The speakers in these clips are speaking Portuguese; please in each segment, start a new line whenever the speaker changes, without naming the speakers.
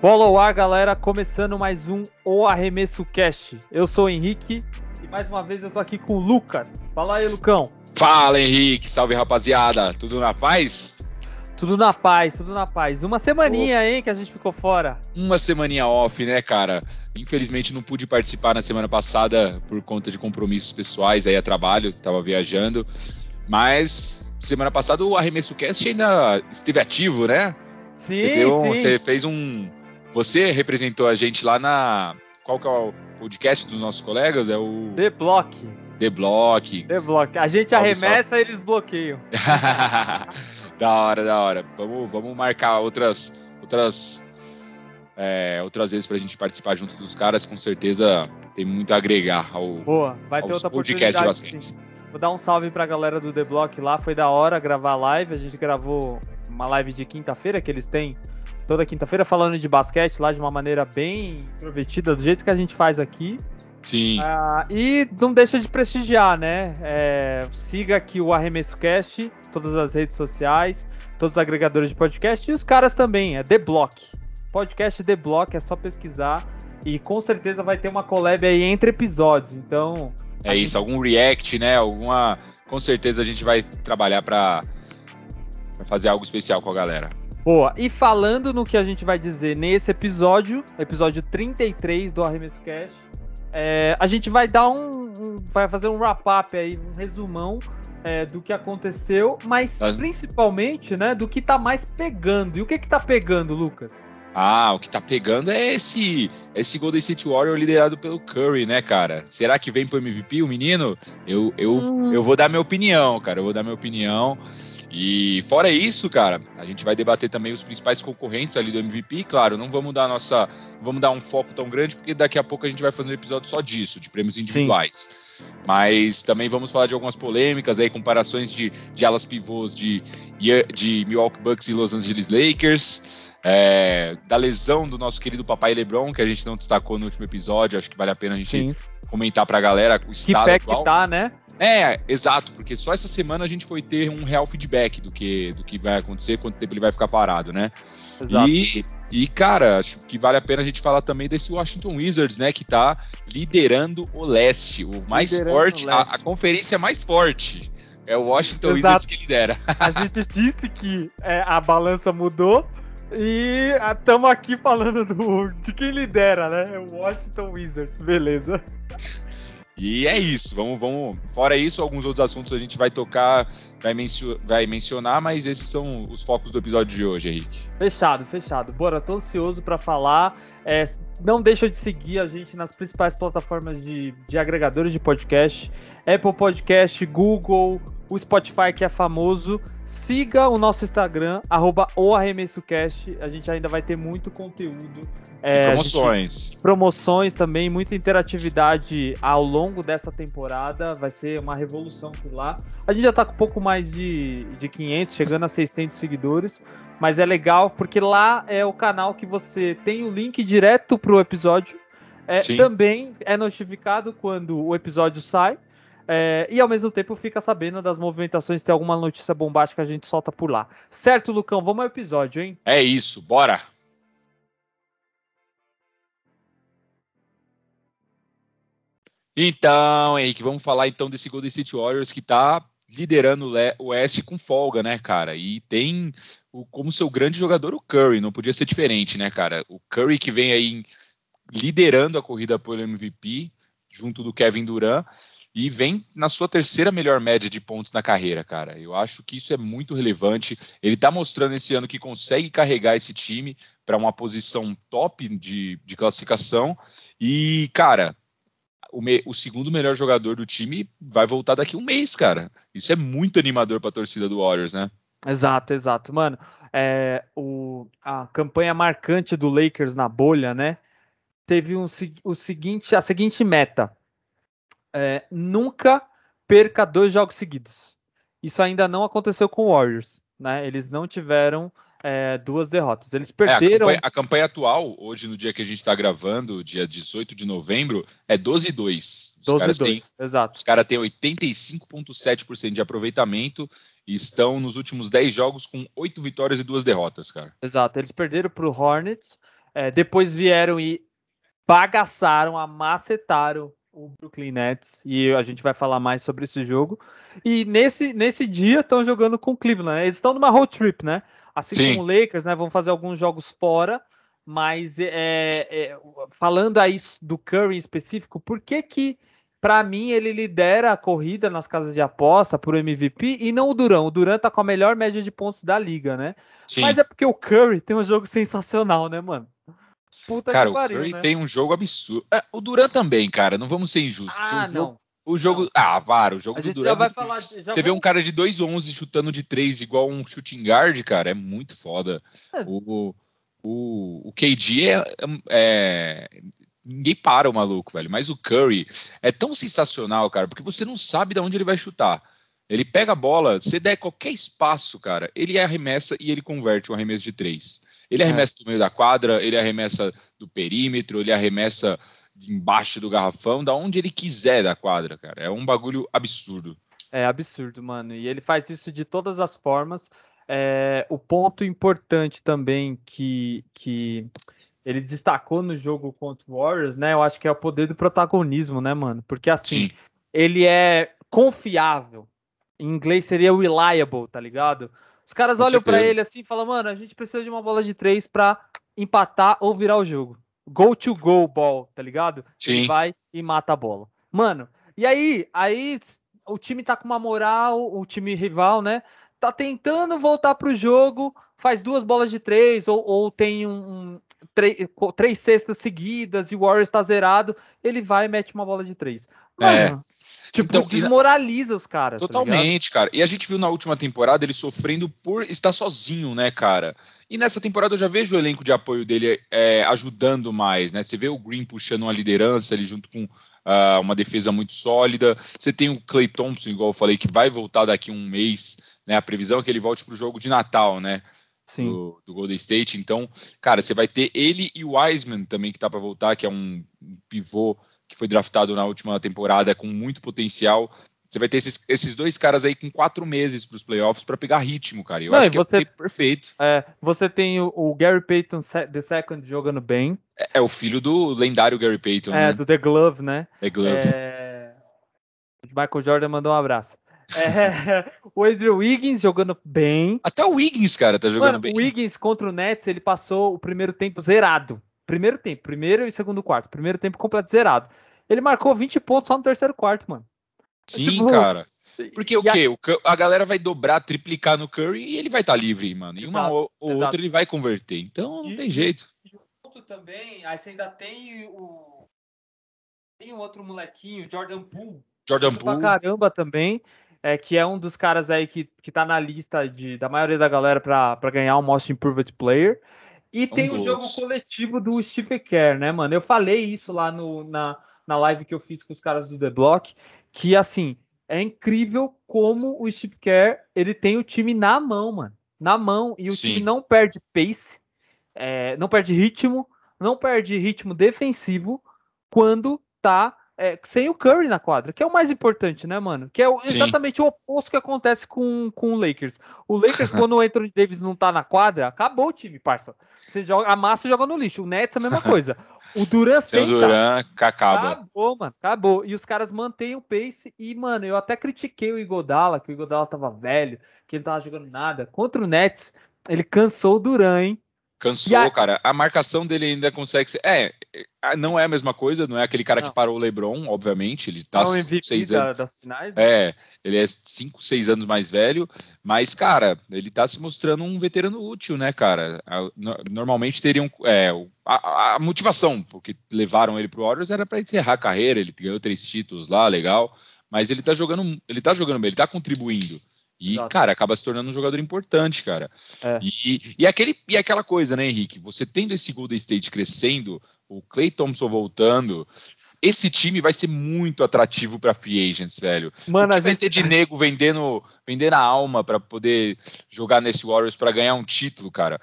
Bola ao ar, galera, começando mais um O Arremesso Cast. Eu sou o Henrique e mais uma vez eu tô aqui com o Lucas. Fala aí, Lucão.
Fala, Henrique. Salve, rapaziada. Tudo na paz?
Tudo na paz, tudo na paz. Uma semaninha, hein, que a gente ficou fora.
Uma semaninha off, né, cara? Infelizmente não pude participar na semana passada por conta de compromissos pessoais aí a trabalho, tava viajando. Mas semana passada o Arremesso Cast ainda esteve ativo, né?
Sim,
você, deu,
sim.
você fez um. Você representou a gente lá na. Qual que é o podcast dos nossos colegas? É o.
The Block.
The Block.
The Block. A gente arremessa e eles bloqueiam.
da hora, da hora. Vamos, vamos marcar outras. outras é, outras vezes pra gente participar junto dos caras, com certeza tem muito a agregar ao,
Boa, vai ter outra
podcasts de basquete.
sim. Vou dar um salve pra galera do The Block lá, foi da hora gravar live. A gente gravou uma live de quinta-feira que eles têm toda quinta-feira falando de basquete lá de uma maneira bem introvertida, do jeito que a gente faz aqui.
Sim,
Ah, e não deixa de prestigiar, né? É, siga aqui o Arremesso Cast, todas as redes sociais, todos os agregadores de podcast e os caras também, é The Block. Podcast The Block, é só pesquisar e com certeza vai ter uma collab aí entre episódios. Então,
é isso. Algum react, né? Alguma. Com certeza a gente vai trabalhar pra fazer algo especial com a galera.
Boa. E falando no que a gente vai dizer nesse episódio, episódio 33 do Arremesso Cast, é, a gente vai dar um, um- vai fazer um wrap-up aí, um resumão é, do que aconteceu, mas
Mas-
principalmente, né, do que tá mais pegando. E o que que tá pegando, Lucas?
Ah, o que tá pegando é esse esse Golden State Warrior liderado pelo Curry, né, cara? Será que vem pro MVP o menino? Eu, eu,
Hum.
eu vou dar minha opinião, cara. Eu vou dar minha opinião. E fora isso, cara, a gente vai debater também os principais concorrentes ali do MVP. Claro, não vamos dar nossa, vamos dar um foco tão grande porque daqui a pouco a gente vai fazer um episódio só disso, de prêmios individuais. Mas também vamos falar de algumas polêmicas aí, comparações de, de alas pivôs de, de Milwaukee Bucks e Los Angeles Lakers. É, da lesão do nosso querido papai LeBron, que a gente não destacou no último episódio, acho que vale a pena a gente
Sim.
comentar pra galera o
Que
estado
pé
atual.
que tá, né?
É, exato, porque só essa semana a gente foi ter um real feedback do que, do que vai acontecer, quanto tempo ele vai ficar parado, né?
Exato.
E, e, cara, acho que vale a pena a gente falar também desse Washington Wizards, né? Que tá liderando o leste, o mais
Liderando
forte, a, a conferência mais forte. É o Washington
Exato.
Wizards que lidera.
A gente disse que é, a balança mudou e estamos aqui falando do, de quem lidera, né? É o Washington Wizards, beleza.
E é isso, vamos, vamos. Fora isso, alguns outros assuntos a gente vai tocar, vai, mencio- vai mencionar, mas esses são os focos do episódio de hoje, Henrique.
Fechado, fechado. Bora, tô ansioso pra falar. É, não deixa de seguir a gente nas principais plataformas de, de agregadores de podcast. Apple Podcast, Google, o Spotify que é famoso. Siga o nosso Instagram, arroba o ArremessoCast. A gente ainda vai ter muito conteúdo. É, a gente-
promoções.
promoções também, muita interatividade ao longo dessa temporada. Vai ser uma revolução por lá. A gente já tá com um pouco mais de, de 500, chegando a 600 seguidores. Mas é legal porque lá é o canal que você tem o link direto pro episódio. É, também é notificado quando o episódio sai. É, e ao mesmo tempo fica sabendo das movimentações, tem alguma notícia bombástica a gente solta por lá. Certo, Lucão? Vamos ao episódio, hein?
É isso, bora! Então, Henrique, vamos falar então desse Golden State Warriors que tá liderando o Oeste com folga, né, cara? E tem o- como seu grande jogador o Curry, não podia ser diferente, né, cara? O Curry que vem aí liderando a corrida pelo MVP, junto do Kevin Durant, e vem na sua terceira melhor média de pontos na carreira, cara. Eu acho que isso é muito relevante. Ele tá mostrando esse ano que consegue carregar esse time para uma posição top de, de classificação. E, cara, o, me- o segundo melhor jogador do time vai voltar daqui um mês, cara. Isso é muito animador para a torcida do Warriors, né?
Exato, exato. Mano, é, o, a campanha marcante do Lakers na bolha, né? Teve um, o seguinte, a seguinte meta. É, nunca perca dois jogos seguidos. Isso ainda não aconteceu com o Warriors, né? Eles não tiveram é, duas derrotas. Eles
É, a,
perderam.
campanha, a campanha atual, hoje no dia que a gente está gravando, dia 18 de novembro, é 12 e 2. Os
12
caras
2,
têm
exato.
Os caras têm 85,7% de aproveitamento e estão nos últimos 10 jogos com 8 vitórias e 2 derrotas, cara.
Exato, eles perderam para o Hornets É, depois vieram e bagaçaram, amacetaram o Brooklyn Nets e a gente vai falar mais sobre esse jogo. E nesse, nesse dia estão jogando com o Cleveland. Né? Eles estão numa road trip, né? Assim Sim. como o Lakers, né? Vão fazer alguns jogos fora. Mas é, é, falando aí do Curry em específico, por que que para mim ele lidera a corrida nas casas de aposta por MVP e não o Durant? O Durant tá com a melhor média de pontos da liga, né? Sim. Mas é porque o Curry tem um jogo sensacional, né, mano?
Puta cara, pariu, o Curry né? tem um jogo absurdo. É, o Durant também, cara, não vamos ser injustos. Ah, o jogo, não. O jogo. Não. Ah, Varo, o jogo do Durant. Já vai falar, já você vê um cara de 2,11 chutando de 3 igual um shooting guard, cara, é muito foda. É. O, o, o KD é, é, Ninguém para o maluco, velho. Mas o Curry é tão sensacional, cara, porque você não sabe de onde ele vai chutar. Ele pega a bola, você der qualquer espaço, cara, ele arremessa e ele converte um arremesso de três. Ele é. arremessa é. do meio da quadra, ele arremessa do perímetro, ele arremessa embaixo do garrafão, da onde ele quiser da quadra, cara. É um bagulho absurdo.
É absurdo, mano. E ele faz isso de todas as formas. É, o ponto importante também que, que ele destacou no jogo contra o Warriors, né? Eu acho que é o poder do protagonismo, né, mano? Porque assim, Sim. ele é confiável. Em inglês seria reliable, tá ligado? Os caras Com olham para ele assim e falam, mano, a gente precisa de uma bola de três para empatar ou virar o jogo. Go to go ball, tá ligado? Sim. Ele vai e mata a bola. Mano, e aí, aí o time tá com uma moral, o time rival, né? Tá tentando voltar pro jogo, faz duas bolas de três, ou, ou tem um, um três, três cestas seguidas e o Warriors tá zerado, ele vai e mete uma bola de três.
É. Mano,
é. Tipo, então, desmoraliza os caras.
Tá Totalmente, tá cara. E a gente viu na última temporada ele sofrendo por estar sozinho, né, cara? E nessa temporada eu já vejo o elenco de apoio dele é, ajudando mais, né? Você vê o Green puxando uma liderança ali junto com uh, uma defesa muito sólida. Você tem o Clay Thompson, igual eu falei, que vai voltar daqui um mês. Né? A previsão é que ele volte para o jogo de Natal, né? Do, do, Golden State. Então, cara, você vai ter ele e o Wiseman também que tá para voltar, que é um pivô que foi draftado na última temporada com muito potencial. Você vai ter esses, esses dois caras aí com quatro meses para os playoffs para pegar ritmo, cara. Eu Não, acho que você, é perfeito.
É, você tem o, o, Gary Payton the second jogando bem.
É, é, o filho do lendário Gary Payton.
É,
né?
do The Glove, né?
The Glove.
É... Michael Jordan mandou um abraço. É, o Andrew Wiggins jogando bem.
Até o Wiggins, cara, tá jogando
Mano,
bem.
O Wiggins contra o Nets, ele passou o primeiro tempo zerado. Primeiro tempo, primeiro e segundo quarto. Primeiro tempo completo zerado. Ele marcou 20 pontos só no terceiro quarto, mano.
Sim, tipo, cara. Porque o quê? A... a... galera vai dobrar, triplicar no Curry e ele vai estar tá livre, mano. E exato, uma ou exato. outra ele vai converter. Então não e, tem jeito.
E o ponto também, aí você ainda tem o. Tem um outro molequinho, Jordan Poole.
Jordan Poole.
Pra caramba também. É, que é um dos caras aí que, que tá na lista de, da maioria da galera para ganhar o Most Improved Player. E um tem o jogo coletivo do Steve Kerr, né, mano? Eu falei isso lá no, na, na live que eu fiz com os caras do The Block, que assim, é incrível como o Steve Kerr, ele tem o time na mão, mano. Na mão, e o Sim. time não perde pace, é, não perde ritmo, não perde ritmo defensivo quando tá é, sem o Curry na quadra, que é o mais importante, né, mano? Que é exatamente Sim. o oposto que acontece com, com o Lakers. O Lakers, quando o Anthony Davis não tá na quadra, acabou o time, parça. Você joga, a massa joga no lixo. O Nets é a mesma coisa. O Duran
sem o Duran acaba.
Acabou, mano. Acabou. E os caras mantêm o pace. E, mano, eu até critiquei o Igodala, que o Igodala tava velho, que ele tava jogando nada. Contra o Nets, ele cansou o Duran, hein?
Cansou, a... cara. A marcação dele ainda consegue ser. É, é, não é a mesma coisa, não é aquele cara não. que parou o LeBron, obviamente. Ele tá 6 anos. Das finais, né? É, ele é 5, 6 anos mais velho, mas, cara, ele tá se mostrando um veterano útil, né, cara? Normalmente teriam. É, a, a motivação, porque levaram ele pro Warriors era para encerrar a carreira, ele ganhou três títulos lá, legal. Mas ele tá jogando, ele tá jogando bem, ele tá contribuindo. E, Exato. cara, acaba se tornando um jogador importante, cara. É. E, e, aquele, e aquela coisa, né, Henrique? Você tendo esse Golden State crescendo, o Clay Thompson voltando, esse time vai ser muito atrativo para free agents, velho. Mano, a gente vai ter de nego vendendo, vendendo a alma para poder jogar nesse Warriors para ganhar um título, cara.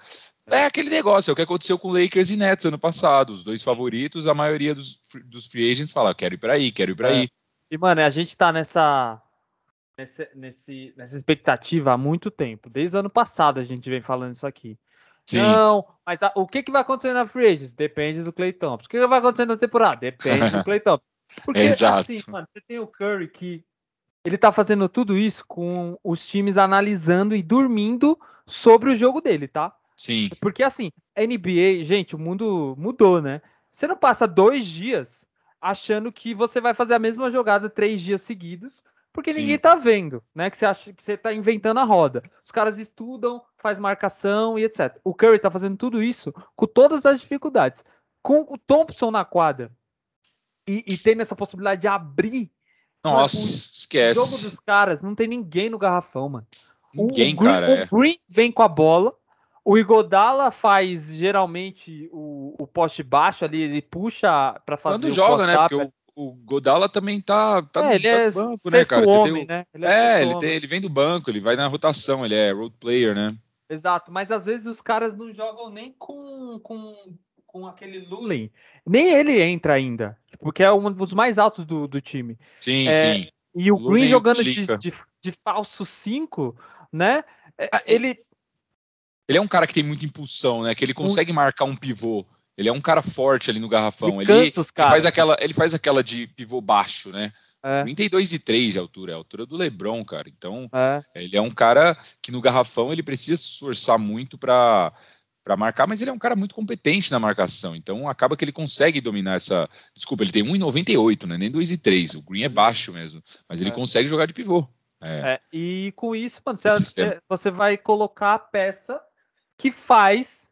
É aquele negócio, é o que aconteceu com Lakers e Nets ano passado. Os dois favoritos, a maioria dos, dos free agents fala, quero ir para aí, quero ir para é. aí.
E, mano, a gente tá nessa nesse, nesse, nessa expectativa há muito tempo. Desde o ano passado a gente vem falando isso aqui. Sim. Não, mas a, o que, que vai acontecer na Free Agents? Depende do Clay Thompson. O que, que vai acontecer na temporada? Depende do Clay Thompson. Porque,
Exato. assim,
mano, você tem o Curry que ele tá fazendo tudo isso com os times analisando e dormindo sobre o jogo dele, tá?
Sim.
Porque assim, NBA, gente, o mundo mudou, né? Você não passa dois dias achando que você vai fazer a mesma jogada três dias seguidos, porque Sim. ninguém tá vendo, né? Que você acha que você tá inventando a roda. Os caras estudam, faz marcação e etc. O Curry tá fazendo tudo isso com todas as dificuldades. Com o Thompson na quadra e, e tendo essa possibilidade de abrir
nossa, o, esquece.
O jogo dos caras, não tem ninguém no garrafão, mano.
Ninguém,
o,
cara.
O é. Green vem com a bola. O Igodala faz geralmente o, o poste baixo ali, ele puxa para fazer
Quando joga, né? Porque o, o Godala também tá, tá,
é, ele é banco, né, cara? Homem, o... né?
Ele é, é ele, tem, ele vem do banco, ele vai na rotação, ele é road player, né?
Exato, mas às vezes os caras não jogam nem com, com, com aquele Lulin. Nem ele entra ainda, porque é um dos mais altos do, do time.
Sim,
é,
sim.
E o Green jogando de, de, de, falso 5, né? É, ah, ele.
Ele é um cara que tem muita impulsão, né? Que ele consegue um... marcar um pivô. Ele é um cara forte ali no garrafão. Ele, ele, ele faz aquela, ele faz aquela de pivô baixo, né? É. 32 e 3 de altura, é a altura do LeBron, cara. Então, é. ele é um cara que no garrafão ele precisa se esforçar muito para para marcar, mas ele é um cara muito competente na marcação, então acaba que ele consegue dominar essa. Desculpa, ele tem 1,98, né? Nem 2,3. O Green é baixo mesmo, mas ele é. consegue jogar de pivô.
É. é e com isso, mano, você, você, vai colocar a peça que faz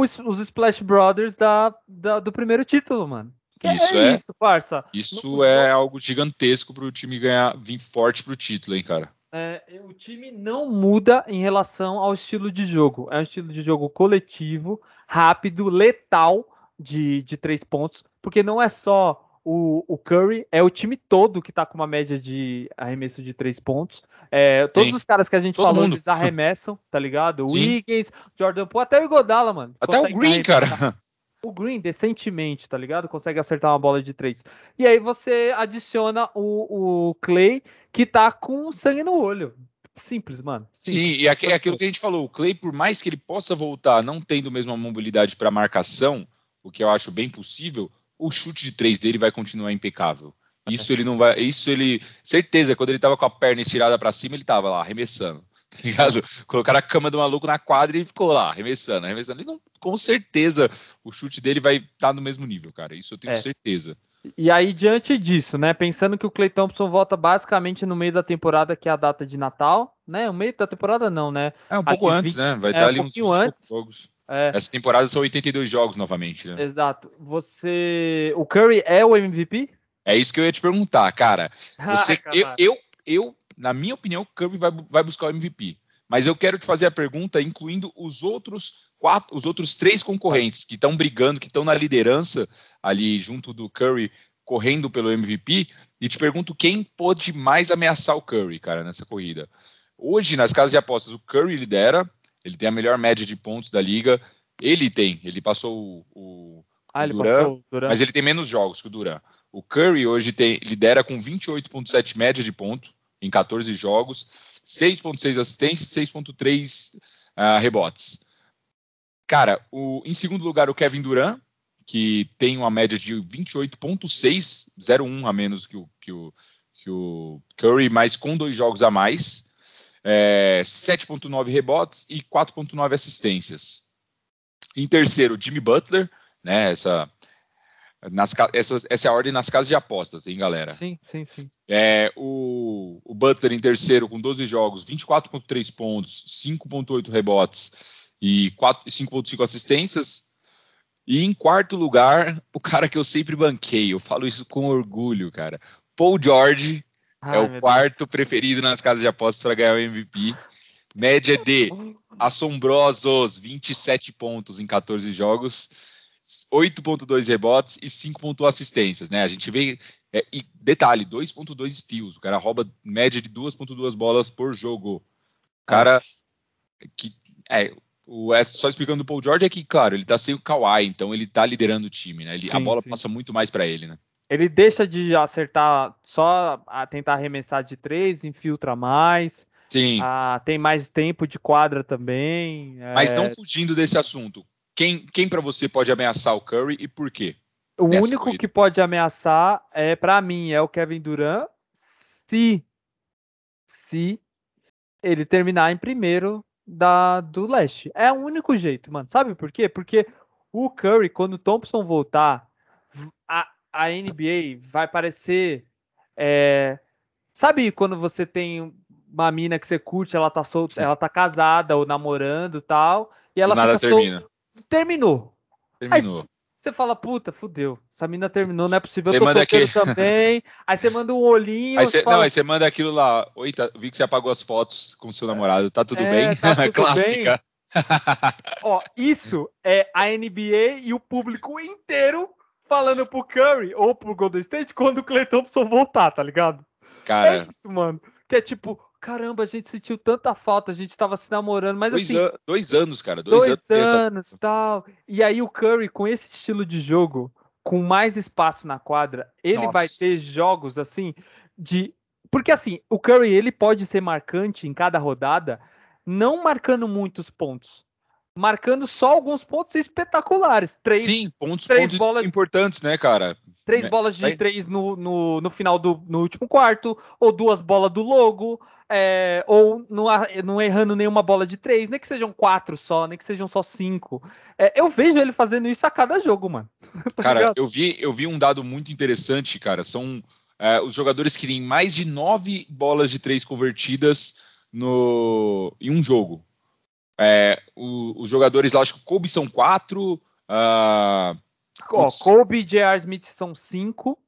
os, os Splash Brothers da, da, do primeiro título, mano.
isso é, é, isso, parça. Isso no, é algo gigantesco para o time ganhar, vir forte pro título, hein, cara
é, o time não muda em relação ao estilo de jogo. É um estilo de jogo coletivo, rápido, letal de, de três pontos, porque não é só o, o, Curry, é o time todo que tá com uma média de arremesso de três pontos. É, todos Sim. os caras que a gente Todo falou, mundo. eles arremessam, tá ligado? O Wiggins, Jordan Poole, até o Igodala, mano.
Até o Green, cara.
O Green, decentemente, tá ligado? Consegue acertar uma bola de três. E aí você adiciona o, o Clay, que tá com sangue no olho. Simples, mano.
Simples. Sim, e é aquilo que a gente falou, o Clay, por mais que ele possa voltar não tendo mesmo a mobilidade para marcação, o que eu acho bem possível, o chute de três dele vai continuar impecável. Isso ele não vai. Isso ele. Certeza, quando ele tava com a perna estirada para cima, ele tava lá arremessando. Tá ligado? Colocaram a cama do maluco na quadra e ele ficou lá, arremessando, arremessando. Ele não, com certeza o chute dele vai estar tá no mesmo nível, cara. Isso eu tenho é. certeza.
E aí, diante disso, né? Pensando que o Clay Thompson volta basicamente no meio da temporada, que é a data de Natal, né? O meio da temporada não, né?
É um pouco Aqui, antes, 20, né? Vai é, dar ali um uns antes. jogos. É. Essa temporada são 82 jogos novamente, né?
Exato. Você. O Curry é o MVP?
É isso que eu ia te perguntar, cara. Você, ah, eu, eu, eu, na minha opinião, o Curry vai, vai buscar o MVP. Mas eu quero te fazer a pergunta incluindo os outros quatro, os outros três concorrentes que estão brigando, que estão na liderança ali junto do Curry, correndo pelo MVP, e te pergunto quem pode mais ameaçar o Curry, cara, nessa corrida. Hoje, nas casas de apostas, o Curry lidera, ele tem a melhor média de pontos da liga. Ele tem, ele passou o, o, ah, Duran, Duran, mas ele tem menos jogos que o Duran. O Curry hoje tem, lidera com 28,7 média de ponto em 14 jogos 6.6 assistências, 6.3 uh, rebotes. Cara, o, em segundo lugar o Kevin Durant, que tem uma média de 28.6, 0.1 a menos que o, que o, que o Curry, mas com dois jogos a mais. É, 7.9 rebotes e 4.9 assistências. Em terceiro, Jimmy Butler, né? Essa nas, essa, essa é a ordem nas casas de apostas, hein, galera?
Sim, sim, sim.
É, o, o Butler em terceiro com 12 jogos, 24,3 pontos, 5,8 rebotes e 5,5 assistências. E em quarto lugar, o cara que eu sempre banquei, eu falo isso com orgulho, cara. Paul George Ai, é o quarto Deus. preferido nas casas de apostas para ganhar o MVP. Média de assombrosos 27 pontos em 14 jogos 8.2 rebotes e 5.1 assistências, né? A gente vê é, e detalhe, 2.2 steals, o cara rouba média de 2.2 bolas por jogo. O cara que é o só explicando o Paul George é que, claro, ele tá sem o Kawhi, então ele tá liderando o time, né? Ele, sim, a bola sim. passa muito mais para ele, né?
Ele deixa de acertar só a tentar arremessar de três, infiltra mais.
Sim.
Ah, tem mais tempo de quadra também.
Mas
é,
não fugindo desse assunto. Quem, quem para você pode ameaçar o Curry e por quê?
O único
corrida.
que pode ameaçar é para mim é o Kevin Durant se se ele terminar em primeiro da do leste. É o único jeito, mano. Sabe por quê? Porque o Curry quando o Thompson voltar, a, a NBA vai parecer é, sabe quando você tem uma mina que você curte, ela tá solta, ela tá casada ou namorando, tal, e ela
nada
fica sol-
termina.
terminou.
Terminou.
Você fala, puta, fudeu. Essa mina terminou, não é possível.
Você
eu tô solteiro
aquele-
também. Aí você manda um olhinho.
Aí você,
fala,
não, aí você manda aquilo lá. Oi, tá- vi que você apagou as fotos com seu namorado. Tá tudo
É,
bem?
tá tudo
Clássica.
Ó, isso é a NBA e o público inteiro falando pro Curry ou pro Golden State quando o Clay Thompson voltar, tá ligado? É
Cara,
isso, mano. Que é tipo, caramba, a gente sentiu tanta falta, a gente tava se namorando, mas
dois,
assim,
an- dois anos, cara. Dois,
dois
anos. tem essa-
anos e tal. E aí o Curry, com esse estilo de jogo, com mais espaço na quadra, ele
Nossa.
vai ter jogos assim de. Porque assim, o Curry ele pode ser marcante em cada rodada, não marcando muitos pontos, marcando só alguns pontos espetaculares. Três,
Sim, pontos,
três
pontos
bolas-
importantes, né, cara?
três
né?
bolas de três no, no, no final do no último quarto, ou duas bolas do logo, é, ou não, não errando nenhuma bola de três, nem que sejam quatro só, nem que sejam só cinco. É, eu vejo ele fazendo isso a cada jogo, mano. Tá
Cara,
ligado?
eu vi, eu vi um dado muito interessante, cara. São é, os jogadores que têm mais de nove bolas de três convertidas no, em um jogo. É, o- os jogadores lá, acho que o Kobe são quatro. ah,
Ó. Kobe e J.R. Smith são cinco.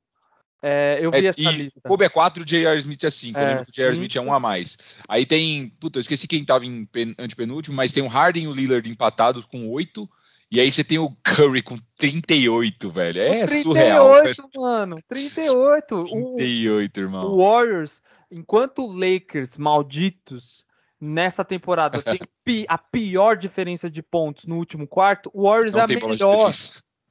É, eu vi
é,
essa
e
lista.
o Kobe é quatro, o J.R. Smith é cinco.
É,
eu lembro que o J.R. Smith é um a mais. Aí tem. Puta, eu esqueci quem tava em pen- antepenúltimo, mas tem o Harden e o Lillard empatados com oito. E aí você tem o Curry com 38, velho. É
38,
surreal. velho.
mano. 38. O,
38, irmão.
o Warriors, enquanto o Lakers, malditos, nessa temporada tem pi- a pior diferença de pontos no último quarto, o Warriors é
Não
a
bola de
melhor.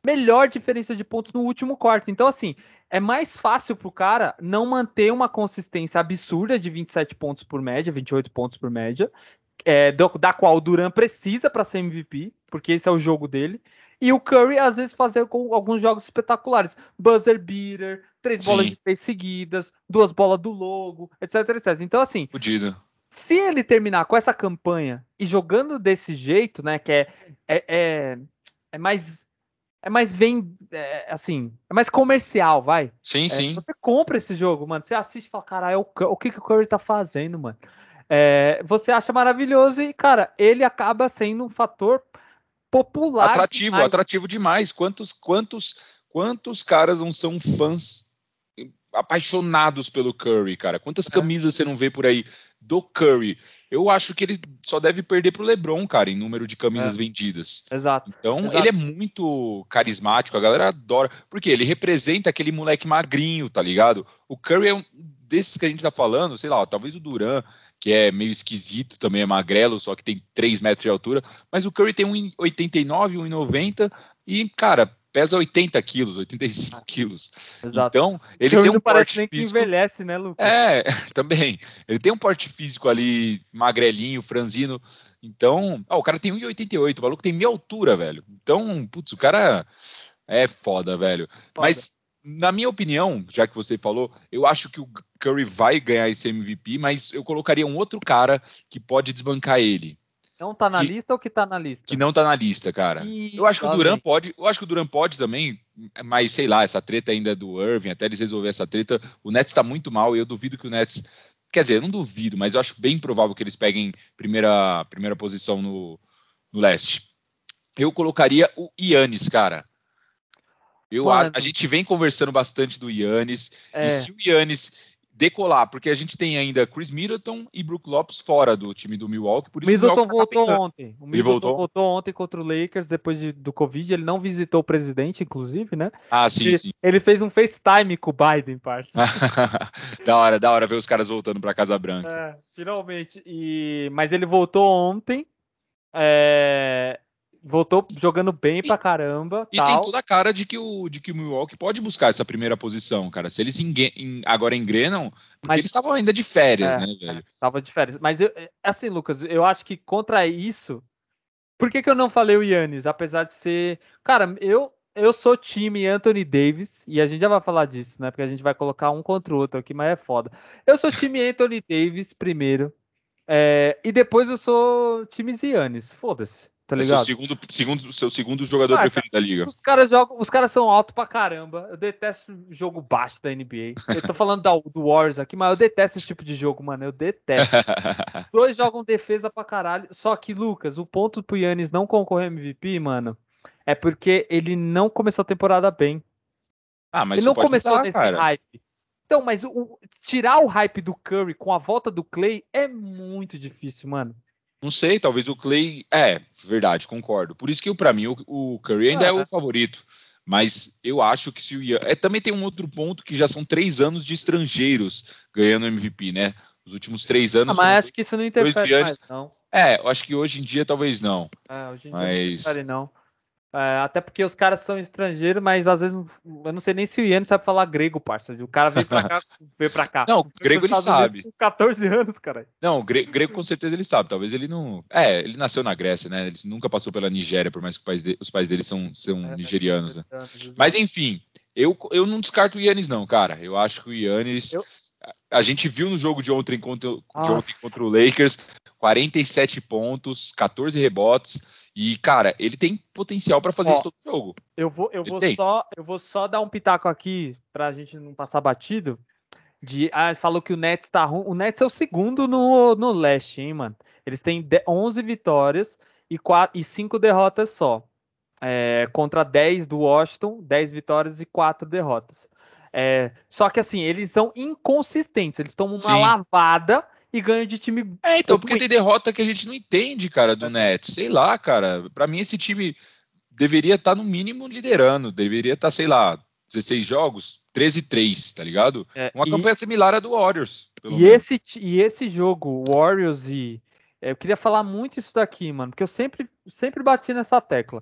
melhor diferença de pontos no último quarto. Então, assim, é mais fácil pro cara não manter uma consistência absurda de 27 pontos por média, 28 pontos por média, é, da qual o Duran precisa para ser MVP, porque esse é o jogo dele. E o Curry, às vezes, fazer com alguns jogos espetaculares. Buzzer beater, três
Sim.
bolas de três seguidas, duas bolas do logo, etc, etc. Então, assim,
Fudido.
Se ele terminar com essa campanha e jogando desse jeito, né, que é é, é, é mais é mais vem é, assim, é mais comercial, vai.
Sim,
É,
sim.
Você compra esse jogo, mano, você assiste e fala, caralho, o, Cur- o que que o Curry tá fazendo, mano? É, você acha maravilhoso e, cara, ele acaba sendo um fator popular.
Atrativo,
demais.
atrativo demais. Quantos, quantos, quantos caras não são fãs apaixonados pelo Curry, cara? Quantas
É.
camisas você não vê por aí do Curry? Eu acho que ele só deve perder pro LeBron, cara, em número de camisas
É.
vendidas.
Exato.
Então,
Exato.
ele é muito carismático, a galera adora. Porque ele representa aquele moleque magrinho, tá ligado? O Curry é um desses que a gente tá falando, sei lá, ó, talvez o Duran, que é meio esquisito, também é magrelo, só que tem 3 metros de altura. Mas o Curry tem 1,89, 1,90 e, cara, pesa 80 quilos, 85 quilos.
Exato.
Então, ele tem um
não parece
porte
nem que
físico.
envelhece, né, Lucas?
É, também. Ele tem um porte físico ali, magrelinho, franzino. Então, ó, o cara tem 1,88, o maluco tem meia altura, velho. Então, putz, o cara é foda, velho.
Foda.
Mas, na minha opinião, já que você falou, eu acho que o Curry vai ganhar esse MVP, mas eu colocaria um outro cara que pode desbancar ele,
Não tá na
E-
lista ou que tá na lista?
que não tá na lista, cara.
Ih,
Eu acho que o Duran pode, eu acho que o Duran pode também, mas sei lá, essa treta ainda é do Irving, até eles resolver essa treta, o Nets tá muito mal e eu duvido que o Nets, quer dizer, eu não duvido, mas eu acho bem provável que eles peguem primeira primeira posição no, no leste. Eu colocaria o Yannis, cara. Eu a,
Mano.
a gente vem conversando bastante do Yannis
É.
e se o Yannis decolar, porque a gente tem ainda Chris Middleton e Brook Lopes fora do time do Milwaukee, por
O
isso o
Middleton
Milwaukee tá
voltou
pegando.
ontem. O Middleton
voltou?
voltou? ontem contra o Lakers depois de- do Covid. Ele não visitou o presidente, inclusive, né?
Ah, sim,
ele,
sim.
ele fez um FaceTime com o Biden, parça.
da hora, da hora ver os caras voltando pra Casa Branca.
É, finalmente. E... Mas ele voltou ontem. é, voltou jogando bem pra caramba.
E
tal.
tem toda a cara de que, o, de que o Milwaukee pode buscar essa primeira posição, cara. Se eles agora engrenam, porque Mas, eles estavam ainda de férias,
é,
né, velho?
É, tava de férias. Mas, eu, é, assim, Lucas, eu acho que contra isso. Por que, que eu não falei o Yannis? Apesar de ser. Cara, eu, eu sou time Anthony Davis, e a gente já vai falar disso, né? Porque a gente vai colocar um contra o outro aqui, mas é foda. Eu sou time Anthony Davis primeiro, é, e depois eu sou time Giannis. Foda-se. Tá ligado? É
seu segundo, segundo, seu segundo jogador ah, preferido da liga.
Os caras jogam, os caras são altos pra caramba. Eu detesto jogo baixo da NBA. Eu tô falando da, do Warriors aqui, mas eu detesto esse tipo de jogo, mano. Eu detesto. Os dois jogam defesa pra caralho. Só que, Lucas, o ponto pro Yannis não concorrer MVP, mano, é porque ele não começou a temporada bem.
Ah, mas
ele não começou
mudar,
nesse
cara.
hype. Então, mas o, tirar o hype do Curry com a volta do Clay é muito difícil, mano.
Não sei, talvez o Clay. É, verdade, concordo. Por isso que para mim o, o, Curry ainda ah, é o favorito. Mas eu acho que se o Ian. É, também tem um outro ponto que já são três anos de estrangeiros ganhando MVP, né? Os últimos três anos.
Ah, mas acho que isso não interfere mais, não.
É, eu acho que hoje em dia talvez não.
É, hoje em dia mas... não interfere, não. É, até porque os caras são estrangeiros, mas às vezes eu não sei nem se o Ian sabe falar grego, parça. O cara veio pra cá, veio pra cá.
Não, o grego ele sabe.
Com 14 anos, cara.
Não, o grego, grego, com certeza ele sabe. Talvez ele não. É, ele nasceu na Grécia, né? Ele nunca passou pela Nigéria, por mais que pais de... os pais dele são, são é, nigerianos. Né? Mas enfim, eu, eu não descarto o Yannis, não, cara. Eu acho que o Yannis. Eu... A gente viu no jogo de ontem contra, de ontem contra o Lakers 47 pontos, 14 rebotes. E, cara, ele tem potencial para fazer Ó, isso todo jogo.
Eu vou, eu vou só, eu vou só dar um pitaco aqui pra gente não passar batido. De, ah, falou que o Nets tá ruim. O Nets é o segundo no, no leste, hein, mano. Eles têm 11 vitórias e, 4, e 5 derrotas só. É, contra 10 do Washington, 10 vitórias e 4 derrotas. É, só que assim, eles são inconsistentes, eles tomam uma Sim. lavada e ganha de time.
É, então, porque tem derrota que a gente não entende, cara, do Nets. Sei lá, cara. Para mim, esse time deveria estar, tá, no mínimo, liderando. Deveria estar, tá, sei lá, 16 jogos, 13-3, tá ligado? É, Uma e... campanha similar à do Warriors.
e, esse, e esse jogo, Warriors e. É, eu queria falar muito isso daqui, mano, porque eu sempre, sempre bati nessa tecla.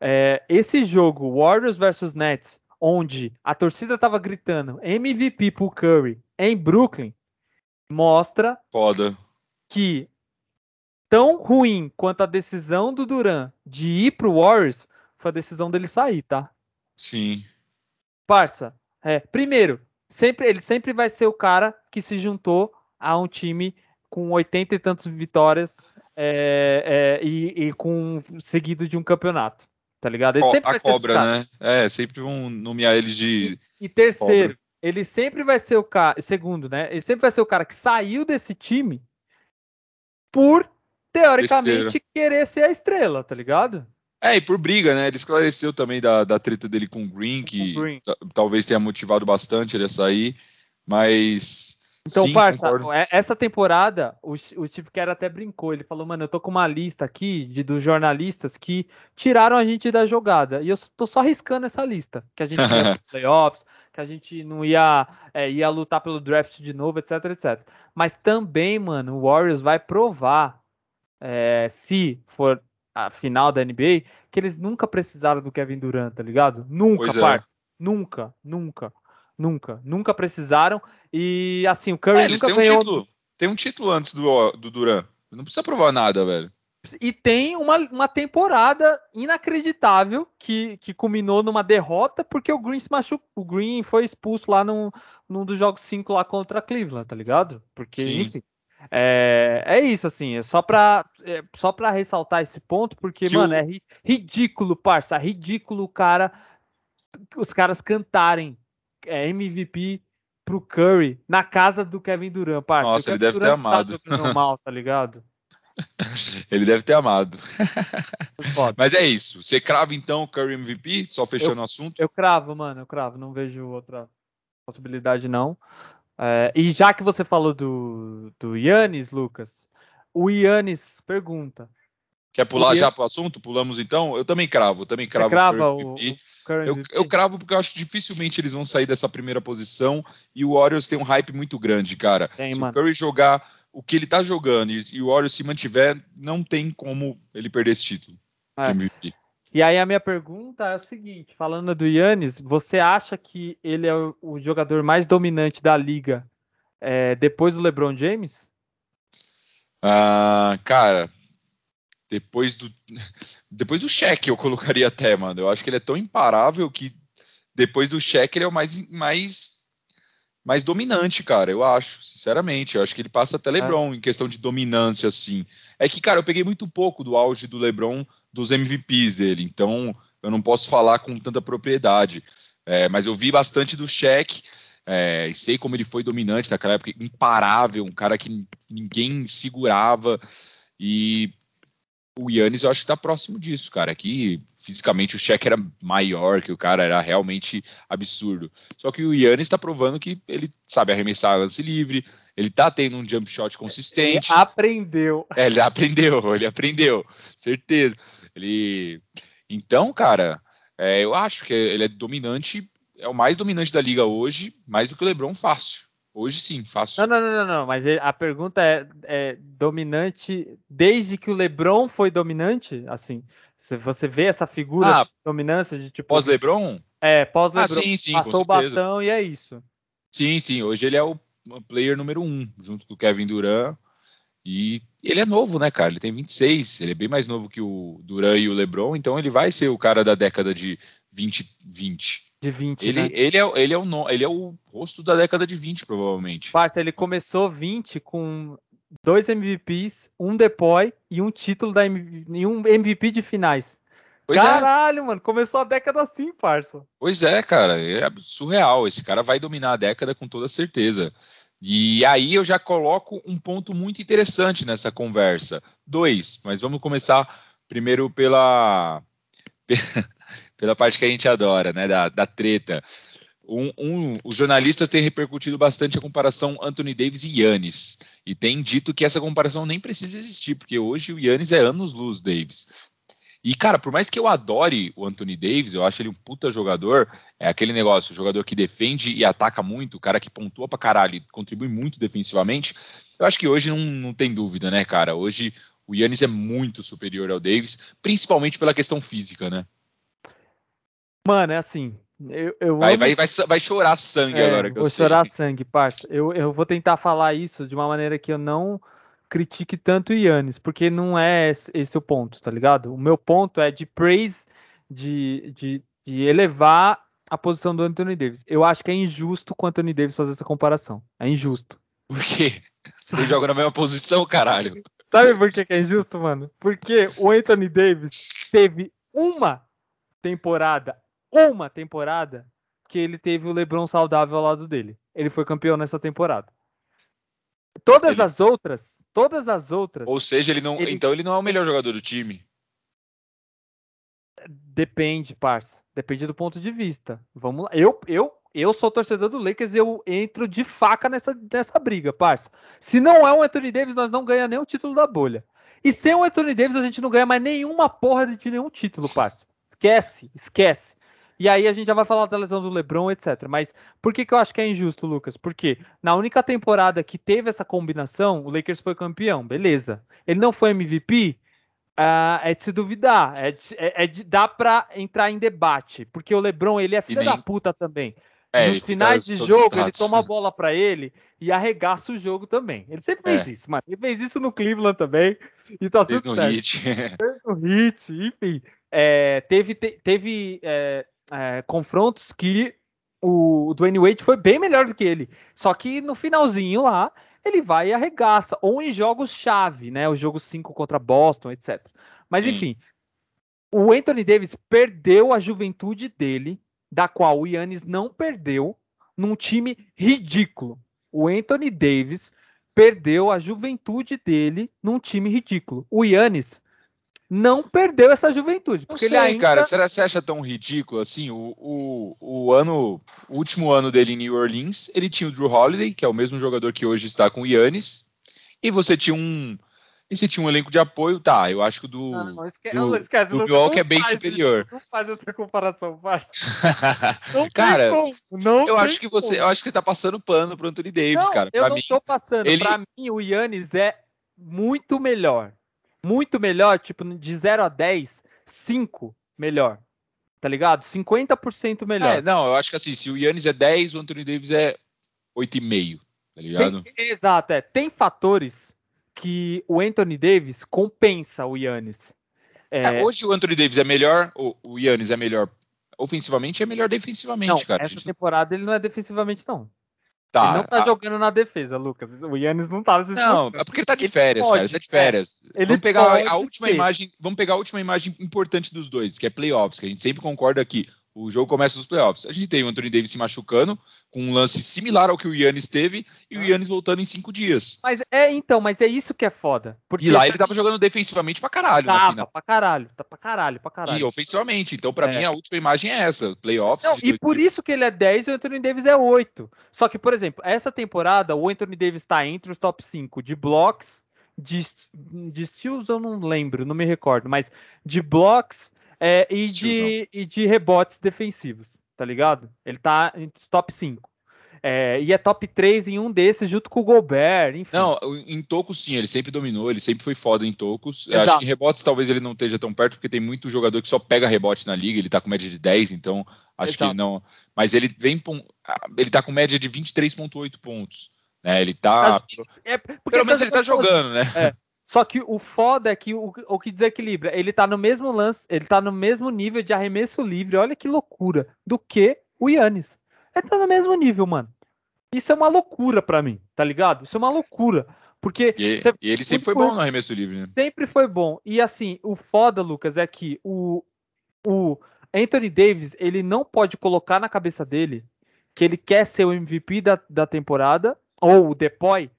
É, esse jogo, Warriors versus Nets, onde a torcida tava gritando MVP pro Curry em Brooklyn, mostra
Foda.
que tão ruim quanto a decisão do Duran de ir pro Warriors foi a decisão dele sair, tá?
Sim.
Parça, é, primeiro, sempre ele sempre vai ser o cara que se juntou a um time com 80 e tantas vitórias é, é, e, e, com seguido de um campeonato, tá ligado? Ele
sempre a vai cobra, né? É, sempre vão nomear eles de.
E, e terceiro, cobra ele sempre vai ser o cara, segundo, né? Ele sempre vai ser o cara que saiu desse time por teoricamente querer ser a estrela, tá ligado?
É, e por briga, né? Ele esclareceu também da, da treta dele com o Green, que Green. talvez tenha motivado bastante ele a sair, mas.
Então,
Sim,
parça, concordo. É, essa temporada, o, o Steve Kerr até brincou. Ele falou, mano, eu tô com uma lista aqui de, dos jornalistas que tiraram a gente da jogada. E eu tô só riscando essa lista. Que a gente ia playoffs, que a gente não ia, é, ia lutar pelo draft de novo, etc, etc. Mas também, mano, o Warriors vai provar, é, se for a final da NBA, que eles nunca precisaram do Kevin Durant, tá ligado? Nunca, pois é. parça. Nunca, nunca, nunca, nunca precisaram. E assim, o Curry
é,
nunca
têm um Título, tem um título antes do, do Durant. Não precisa provar nada, velho.
E tem uma, uma temporada inacreditável que, que culminou numa derrota porque o Green se machucou. O Green foi expulso lá num, num dos jogos 5 lá contra a Cleveland, tá ligado? Porque, Sim. enfim. É, é isso, assim, é só pra, é só pra ressaltar esse ponto, porque, que mano, o... é ri, ridículo, parça, ridículo o cara, os caras cantarem é, MVP pro Curry na casa do Kevin Durant, parça.
Nossa, ele deve Durant ter amado.
Tá mal, tá ligado?
Ele deve ter amado. Mas é isso. Você crava então o Curry MVP, só fechando
eu,
o assunto?
Eu cravo, mano, eu cravo. Não vejo outra possibilidade, não. É, e já que você falou do, do Yannis, Lucas, o Yannis pergunta.
Quer pular já para o assunto? Pulamos então? Eu também cravo, eu também cravo. Você
crava o, o
eu, eu, cravo porque eu acho que dificilmente eles vão sair dessa primeira posição e o Warriors tem um hype muito grande, cara.
Tem,
Se
mano.
o Curry jogar o que ele tá jogando e, e o Warriors se mantiver, não tem como ele perder esse título.
MVP. E aí a minha pergunta é o seguinte, falando do Yannis, você acha que ele é o jogador mais dominante da liga é, depois do LeBron James?
Ah, cara, depois do depois do cheque eu colocaria até, mano. Eu acho que ele é tão imparável que depois do cheque ele é o mais mais mais dominante, cara. Eu acho, sinceramente. Eu acho que ele passa até é. LeBron em questão de dominância, assim. É que, cara, eu peguei muito pouco do auge do LeBron dos MVPs dele, então eu não posso falar com tanta propriedade. É, mas eu vi bastante do cheque. É, sei como ele foi dominante naquela época, imparável, um cara que ninguém segurava. E o Yannis eu acho que tá próximo disso, cara. Que fisicamente o cheque era maior, que o cara era realmente absurdo. Só que o Yannis está provando que ele sabe arremessar lance livre, ele tá tendo um jump shot consistente.
Ele aprendeu.
É, ele aprendeu, ele aprendeu, certeza. Ele. Então, cara, é, eu acho que ele é dominante, é o mais dominante da liga hoje, mais do que o LeBron fácil. Hoje sim, fácil.
Não, não, não, não, mas a pergunta é, é dominante desde que o LeBron foi dominante, assim. Se você vê essa figura ah, de dominância de tipo
pós-LeBron?
É, pós-LeBron. Ah, sim, sim, passou o bastão e é isso.
Sim, sim. Hoje ele é o player número um, junto com o Kevin Durant. E ele é novo, né, cara? Ele tem 26. Ele é bem mais novo que o Durant e o LeBron. Então ele vai ser o cara da década de 2020.
De 20,
ele,
né?
ele, é, ele, é o, ele é o rosto da década de 20, provavelmente.
Parça, ele começou 20 com dois MVPs, um depoy e um título da e um MVP de finais. Pois é. Caralho, é. mano, começou a década assim, parça.
Pois é, cara, é surreal. Esse cara vai dominar a década com toda certeza. E aí eu já coloco um ponto muito interessante nessa conversa. Dois, mas vamos começar primeiro pela pela parte que a gente adora, né, da, da treta. Um, um, os jornalistas têm repercutido bastante a comparação Anthony Davis e Yannis e têm dito que essa comparação nem precisa existir, porque hoje o Yannis é anos-luz Davis. E, cara, por mais que eu adore o Anthony Davis, eu acho ele um puta jogador, é aquele negócio, jogador que defende e ataca muito, o cara que pontua pra caralho e contribui muito defensivamente, eu acho que hoje não, não tem dúvida, né, cara? Hoje o Yannis é muito superior ao Davis, principalmente pela questão física, né?
Mano, é assim. Eu, eu
vai, amo... vai, vai, vai, chorar sangue
é,
agora que
eu
vou
sei. chorar sangue, parça. Eu, eu vou tentar falar isso de uma maneira que eu não critique tanto o Yannis, porque não é esse o ponto, tá ligado? O meu ponto é de praise, de, de, de elevar a posição do Anthony Davis. Eu acho que é injusto com o Anthony Davis fazer essa comparação. É injusto.
Por quê? Você joga na mesma posição, caralho.
Sabe por que é injusto, mano? Porque o Anthony Davis teve uma temporada uma temporada que ele teve o LeBron saudável ao lado dele. Ele foi campeão nessa temporada. Todas ele... as outras, todas as outras.
Ou seja, ele não, ele... então ele não é o melhor jogador do time.
Depende, parça. Depende do ponto de vista. Vamos lá. Eu, eu, eu sou torcedor do Lakers e eu entro de faca nessa, nessa briga, parça. Se não é o Anthony Davis, nós não ganhamos nem o título da bolha. E sem o Anthony Davis, a gente não ganha mais nenhuma porra de nenhum título, parça. Esquece, esquece. E aí a gente já vai falar da lesão do LeBron, etc. Mas por que, que eu acho que é injusto, Lucas? Porque na única temporada que teve essa combinação, o Lakers foi campeão, beleza. Ele não foi MVP, uh, ah, é de se duvidar, é de, é, é de, dá para entrar em debate, porque o LeBron ele é filho nem... da puta também. É, Nos finais de jogo, ele toma a bola para ele e arregaça o jogo também. Ele sempre fez é. isso, mano. Ele fez isso no Cleveland também. E tá fez tudo no certo. Hit. Fez no hit, enfim. É, teve te, teve é, confrontos que o Dwayne Wade foi bem melhor do que ele. Só que no finalzinho lá, ele vai e arregaça. Ou em jogos-chave, né? O jogo 5 contra Boston, etc. Mas Sim. enfim, o Anthony Davis perdeu a juventude dele, da qual o Yannis não perdeu, num time ridículo. O Anthony Davis perdeu a juventude dele num time ridículo. O Yannis não perdeu essa juventude. Porque
não sei,
ainda...
cara. Será que você acha tão ridículo assim? O, o, o, ano, o último ano dele em New Orleans, ele tinha o Drew Holiday, que é o mesmo jogador que hoje está com o Yannis, e você tinha um. E você tinha um elenco de apoio, tá? Eu acho que o do. Não, não esquece, do, esquece, do Milwaukee é bem superior.
Não faz essa comparação, faz.
não cara, não eu acho que você. Eu acho que você tá passando pano pro Anthony Davis,
não,
cara.
Pra eu não mim, tô passando. Ele... Pra mim, o Yannis é muito melhor muito melhor, tipo, de 0 a 10, 5 melhor. Tá ligado? 50% melhor. É,
não, eu acho que assim, se o Yannis é 10, o Anthony Davis é 8,5, tá ligado?
Tem, exato, é. Tem fatores que o Anthony Davis compensa o Yannis.
É, é, hoje o Anthony Davis é melhor, o, o Yannis é melhor ofensivamente, é melhor defensivamente,
não,
cara.
Essa gente... temporada ele não é defensivamente, não. Tá, ele não tá a... jogando na defesa, Lucas. O Yannis não tá
Não, é porque ele tá de férias, ele cara. Pode, ele tá de férias. É, vamos pegar a última ser. imagem, vamos pegar a última imagem importante dos dois, que é playoffs, que a gente sempre concorda aqui. O jogo começa nos playoffs. A gente tem o Anthony Davis se machucando, com um lance similar ao que o Yannis teve, e o ah. Yannis voltando em cinco dias.
Mas é, então, mas é isso que é foda.
e lá ele tava jogando defensivamente pra caralho
tava, pra caralho, tá pra caralho, pra caralho.
E ofensivamente. Então, pra é. mim, a última imagem é essa, playoffs.
Não, e por isso que ele é 10 e o Anthony Davis é 8. Só que, por exemplo, essa temporada, o Anthony Davis tá entre os top 5 de blocks, de, de steals eu não lembro, não me recordo, mas de blocks é, e, de, e de rebotes defensivos, tá ligado? Ele tá em top 5. É, e é top 3 em um desses, junto com o Gobert, enfim.
Não, em tocos sim, ele sempre dominou, ele sempre foi foda em tocos. Acho que em rebotes talvez ele não esteja tão perto, porque tem muito jogador que só pega rebote na liga, ele tá com média de 10, então acho Exato. que não. Mas ele vem ele tá com média de 23,8 pontos. Né? Ele tá. É, Pelo menos ele tá jogando, né? É.
Só que o foda é que o, o que desequilibra, ele tá no mesmo lance, ele tá no mesmo nível de arremesso livre, olha que loucura, do que o Yannis. Ele tá no mesmo nível, mano. Isso é uma loucura para mim, tá ligado? Isso é uma loucura. Porque.
E, você, e ele sempre foi bom no arremesso livre, né?
Sempre foi bom. E assim, o foda, Lucas, é que o, o Anthony Davis, ele não pode colocar na cabeça dele que ele quer ser o MVP da, da temporada, ou o Depoy,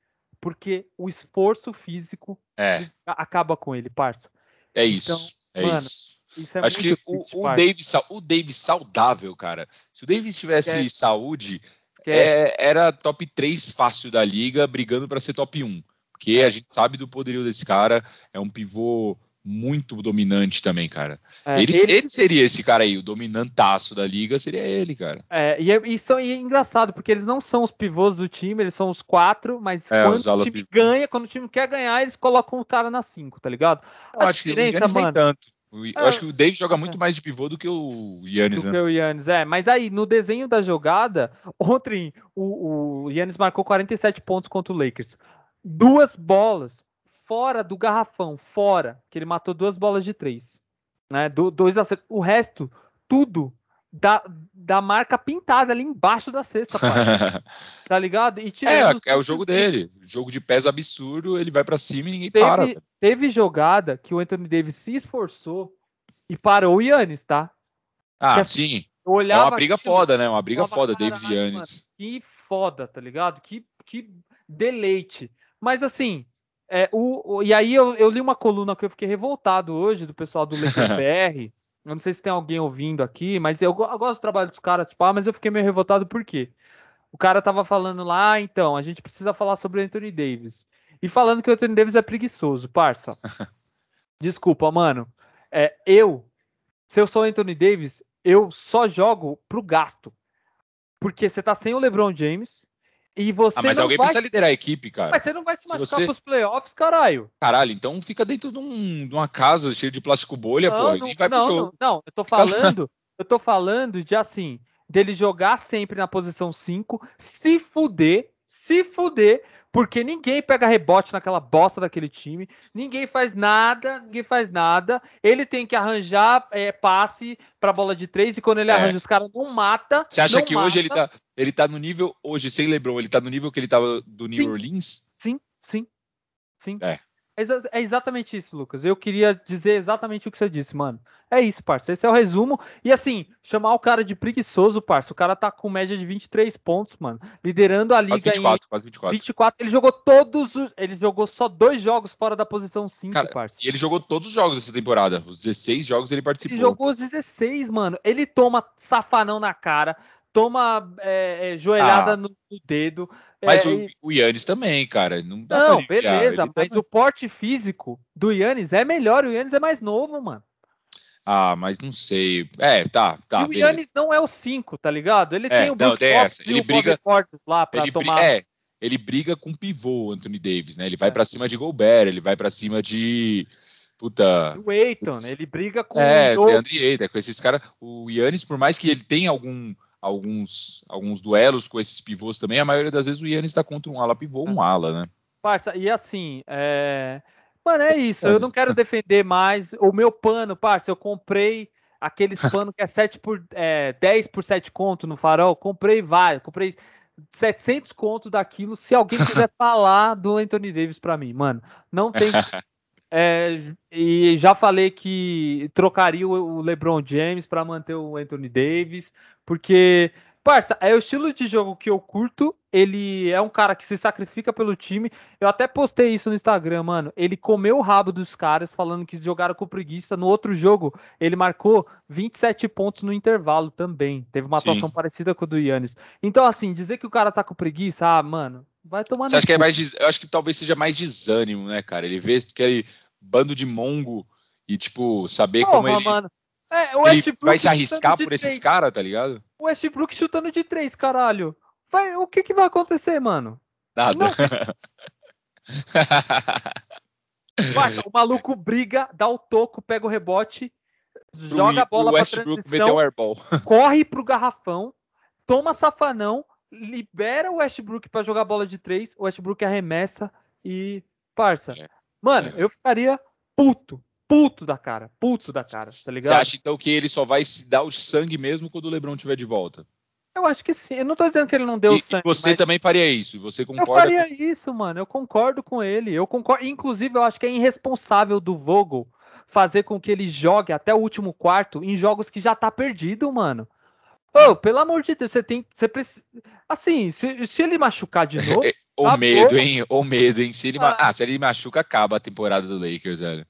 porque o esforço físico
é.
acaba com ele, parça.
É isso. Então, é mano, isso. isso é Acho que o, o, Davis, o Davis saudável, cara. Se o Davis tivesse é. saúde, é, era top 3 fácil da liga, brigando para ser top 1. Porque é. a gente sabe do poderio desse cara, é um pivô muito dominante também, cara. É, ele, ele... ele, seria esse cara aí, o dominantaço da liga seria ele, cara.
É, e, é, e, são, e é engraçado, porque eles não são os pivôs do time, eles são os quatro, mas é, quando o time ganha, quando o time quer ganhar, eles colocam o cara na cinco, tá ligado?
Eu a acho que o mano, tanto. Eu é, acho que o Davis joga muito mais de pivô do que o Yannis. Do
né? que o Yannis, é. Mas aí, no desenho da jogada, ontem o, o Yannis marcou 47 pontos contra o Lakers. Duas bolas fora do garrafão, fora, que ele matou duas bolas de três. Né? Do, dois acertos. O resto, tudo da, da marca pintada ali embaixo da cesta, tá ligado?
E é, é o jogo dele. Jogo de pés absurdo, ele vai para cima e ninguém
teve,
para.
Teve jogada que o Anthony Davis se esforçou e parou o Yannis, tá?
Ah, assim, sim. Olhava é uma briga foda, né? Uma briga foda, Davis e Yannis.
Que foda, tá ligado? Que, que deleite. Mas assim, é, o, o, e aí eu, eu, li uma coluna que eu fiquei revoltado hoje do pessoal do LeBR. eu não sei se tem alguém ouvindo aqui, mas eu, eu, gosto do trabalho dos caras, tipo, ah, mas eu fiquei meio revoltado por quê? O cara tava falando lá, ah, então, a gente precisa falar sobre o Anthony Davis. E falando que o Anthony Davis é preguiçoso, parça. Desculpa, mano. É, eu, se eu sou o Anthony Davis, eu só jogo pro gasto. Porque você tá sem o LeBron James, e você
ah, mas alguém vai... precisa liderar a equipe, cara.
Mas você não vai se machucar se você... pros playoffs, caralho.
Caralho, então fica dentro de, um, de uma casa cheia de plástico bolha, não, pô, não, e vai
não,
pro jogo.
Não, não, eu tô falando, eu tô falando de assim, dele jogar sempre na posição 5, se fuder, se fuder, porque ninguém pega rebote naquela bosta daquele time, ninguém faz nada, ninguém faz nada. Ele tem que arranjar é, passe para bola de três e quando ele é. arranja os caras não mata.
Você acha que
mata.
hoje ele tá, ele tá no nível hoje sem LeBron, ele tá no nível que ele tava do New sim, Orleans?
Sim, sim, sim. É. É exatamente isso, Lucas. Eu queria dizer exatamente o que você disse, mano. É isso, parça. Esse é o resumo. E assim, chamar o cara de preguiçoso, parça. O cara tá com média de 23 pontos, mano. Liderando a liga quase
24, em quase 24.
24. Ele jogou todos os... Ele jogou só dois jogos fora da posição 5, cara, parça.
E ele jogou todos os jogos dessa temporada. Os 16 jogos ele participou.
Ele jogou os 16, mano. Ele toma safanão na cara toma é, é, joelhada ah, no, no, dedo.
Mas
é,
o, o Yannis também, cara. Não,
não beleza, mas tá... o porte físico do Yannis é melhor. O Yannis é mais novo, mano.
Ah, mas não sei. É, tá, tá.
E o Yannis não é o 5, tá ligado? Ele é, tem o
não, tem essa. Ele briga
lá pra
ele
tomar.
É, ele briga com pivô, Anthony Davis, né? Ele vai é. para cima de Gobert, ele vai para cima de puta.
O Eiton, ele briga com
é,
o
Deandre Ayton, com esses caras. O Yannis, por mais que ele tenha algum, alguns, alguns duelos com esses pivôs também, a maioria das vezes o Yannis tá contra um ala pivô ou um ala, né?
Parça, e assim, é... mano, é isso. Eu não quero defender mais. O meu pano, parça, eu comprei aqueles pano que é 7 por é, 10 por 7 conto no farol. Comprei vários, comprei 700 conto daquilo. Se alguém quiser falar do Anthony Davis para mim, mano, não tem. É, e já falei que trocaria o LeBron James para manter o Anthony Davis, porque Parça, é o estilo de jogo que eu curto. Ele é um cara que se sacrifica pelo time. Eu até postei isso no Instagram, mano. Ele comeu o rabo dos caras falando que jogaram com preguiça. No outro jogo, ele marcou 27 pontos no intervalo também. Teve uma atuação Sim. parecida com o do Yannis. Então, assim, dizer que o cara tá com preguiça, ah, mano, vai tomar
Você acha que é mais. Eu acho que talvez seja mais desânimo, né, cara? Ele vê aquele bando de mongo e, tipo, saber Porra, como ele. Mano. É, ele vai se arriscar por esses caras, tá ligado?
O Westbrook chutando de três, caralho. Vai, o que que vai acontecer, mano?
Nada.
O maluco briga, dá o toco, pega o rebote, joga a bola pra transição, corre pro garrafão, toma safanão, libera o Westbrook para jogar bola de três, o Westbrook arremessa e, parça, é. mano, é. eu ficaria puto, puto da cara, puto da cara, tá ligado?
Você acha então que ele só vai se dar o sangue mesmo quando o LeBron estiver de volta?
Eu acho que sim. Eu não tô dizendo que ele não deu
e,
sangue.
E você
mas...
também faria isso? Você concorda?
Eu faria com... isso, mano. Eu concordo com ele. Eu concordo. Inclusive, eu acho que é irresponsável do Vogel fazer com que ele jogue até o último quarto em jogos que já tá perdido, mano. Oh, pelo amor de Deus, você tem. Você precisa. Assim, se, se ele machucar de novo.
o medo, hein? O medo, hein? Se ele, ah. ah, se ele machuca, acaba a temporada do Lakers, velho.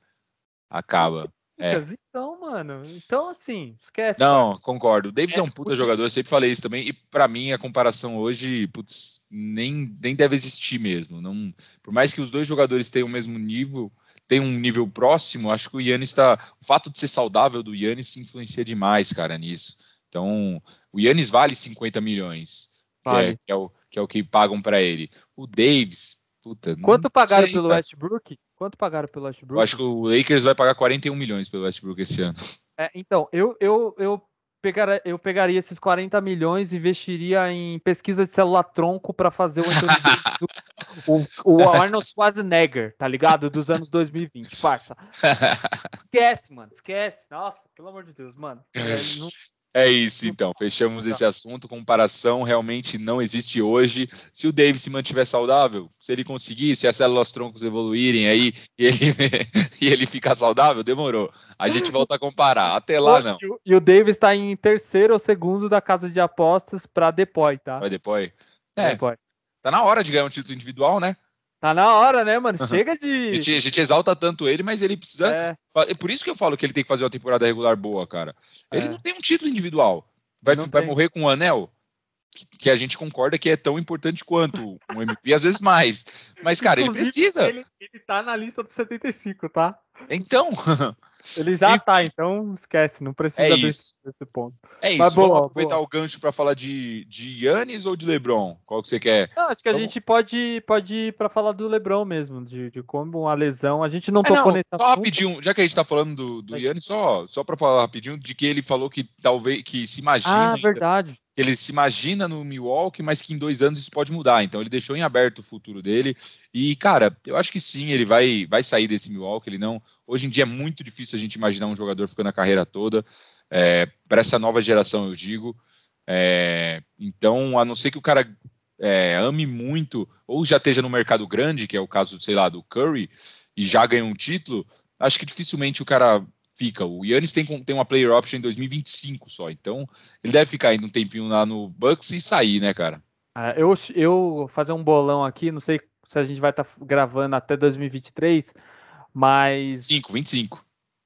Acaba. É.
Então, mano, então assim, esquece.
Não, cara. concordo. O Davis é, é um puta jogador, eu sempre falei isso também. E para mim a comparação hoje, putz, nem, nem deve existir mesmo. Não, por mais que os dois jogadores tenham o mesmo nível, tenham um nível próximo, acho que o Yannis está. O fato de ser saudável do Yannis influencia demais, cara, nisso. Então, o Yannis vale 50 milhões, vale. que, é, que, é, o, que é o que pagam para ele. O Davis, puta.
Quanto pagaram sei, pelo cara. Westbrook? Quanto pagaram pelo Westbrook?
Eu acho que o Lakers vai pagar 41 milhões pelo Westbrook esse ano.
É, então, eu, eu, eu, pegar, eu pegaria esses 40 milhões e investiria em pesquisa de célula tronco para fazer o, o, o Arnold Schwarzenegger, tá ligado? Dos anos 2020, parça. Esquece, mano, esquece. Nossa, pelo amor de Deus, mano. É,
não, é isso, então. Fechamos esse assunto. Comparação realmente não existe hoje. Se o Davis se mantiver saudável, se ele conseguir, se as células troncos evoluírem aí e ele, e ele ficar saudável, demorou. A gente volta a comparar. Até lá, não.
E o Davis está em terceiro ou segundo da casa de apostas para Depoy, tá?
Vai Depoy? É. Depoy. Tá na hora de ganhar um título individual, né?
Tá na hora, né, mano? Chega de.
A gente, a gente, exalta tanto ele, mas ele precisa. É. é. por isso que eu falo que ele tem que fazer uma temporada regular boa, cara. Ele é. não tem um título individual. Vai, vai morrer com um anel? Que a gente concorda que é tão importante quanto um MVP, às vezes mais. Mas, cara, Inclusive, ele precisa.
Ele, ele tá na lista dos 75, tá?
Então.
Ele já e... tá, então esquece, não precisa é desse, desse, ponto.
É isso, Mas, boa, vamos aproveitar boa. o gancho para falar de, de Yannis ou de LeBron? Qual que você quer?
Não, acho que a gente pode, pode ir para falar do LeBron mesmo, de, de como a lesão, a gente não é, tocou não, nesse
Só assunto. rapidinho, já que a gente tá falando do, do Yannis, só, só para falar rapidinho, de que ele falou que talvez, que se imagina...
Ah, verdade
ele se imagina no Milwaukee, mas que em dois anos isso pode mudar. Então ele deixou em aberto o futuro dele. E, cara, eu acho que sim, ele vai, vai sair desse Milwaukee. Ele não. Hoje em dia é muito difícil a gente imaginar um jogador ficando a carreira toda. É, Para essa nova geração, eu digo. É, então, a não ser que o cara é, ame muito, ou já esteja no mercado grande, que é o caso, sei lá, do Curry, e já ganhou um título, acho que dificilmente o cara fica. O Yannis tem, tem uma player option em 2025 só, então ele deve ficar ainda um tempinho lá no Bucks e sair, né, cara?
Ah, eu, eu fazer um bolão aqui, não sei se a gente vai estar tá gravando até 2023, mas.
5, 25.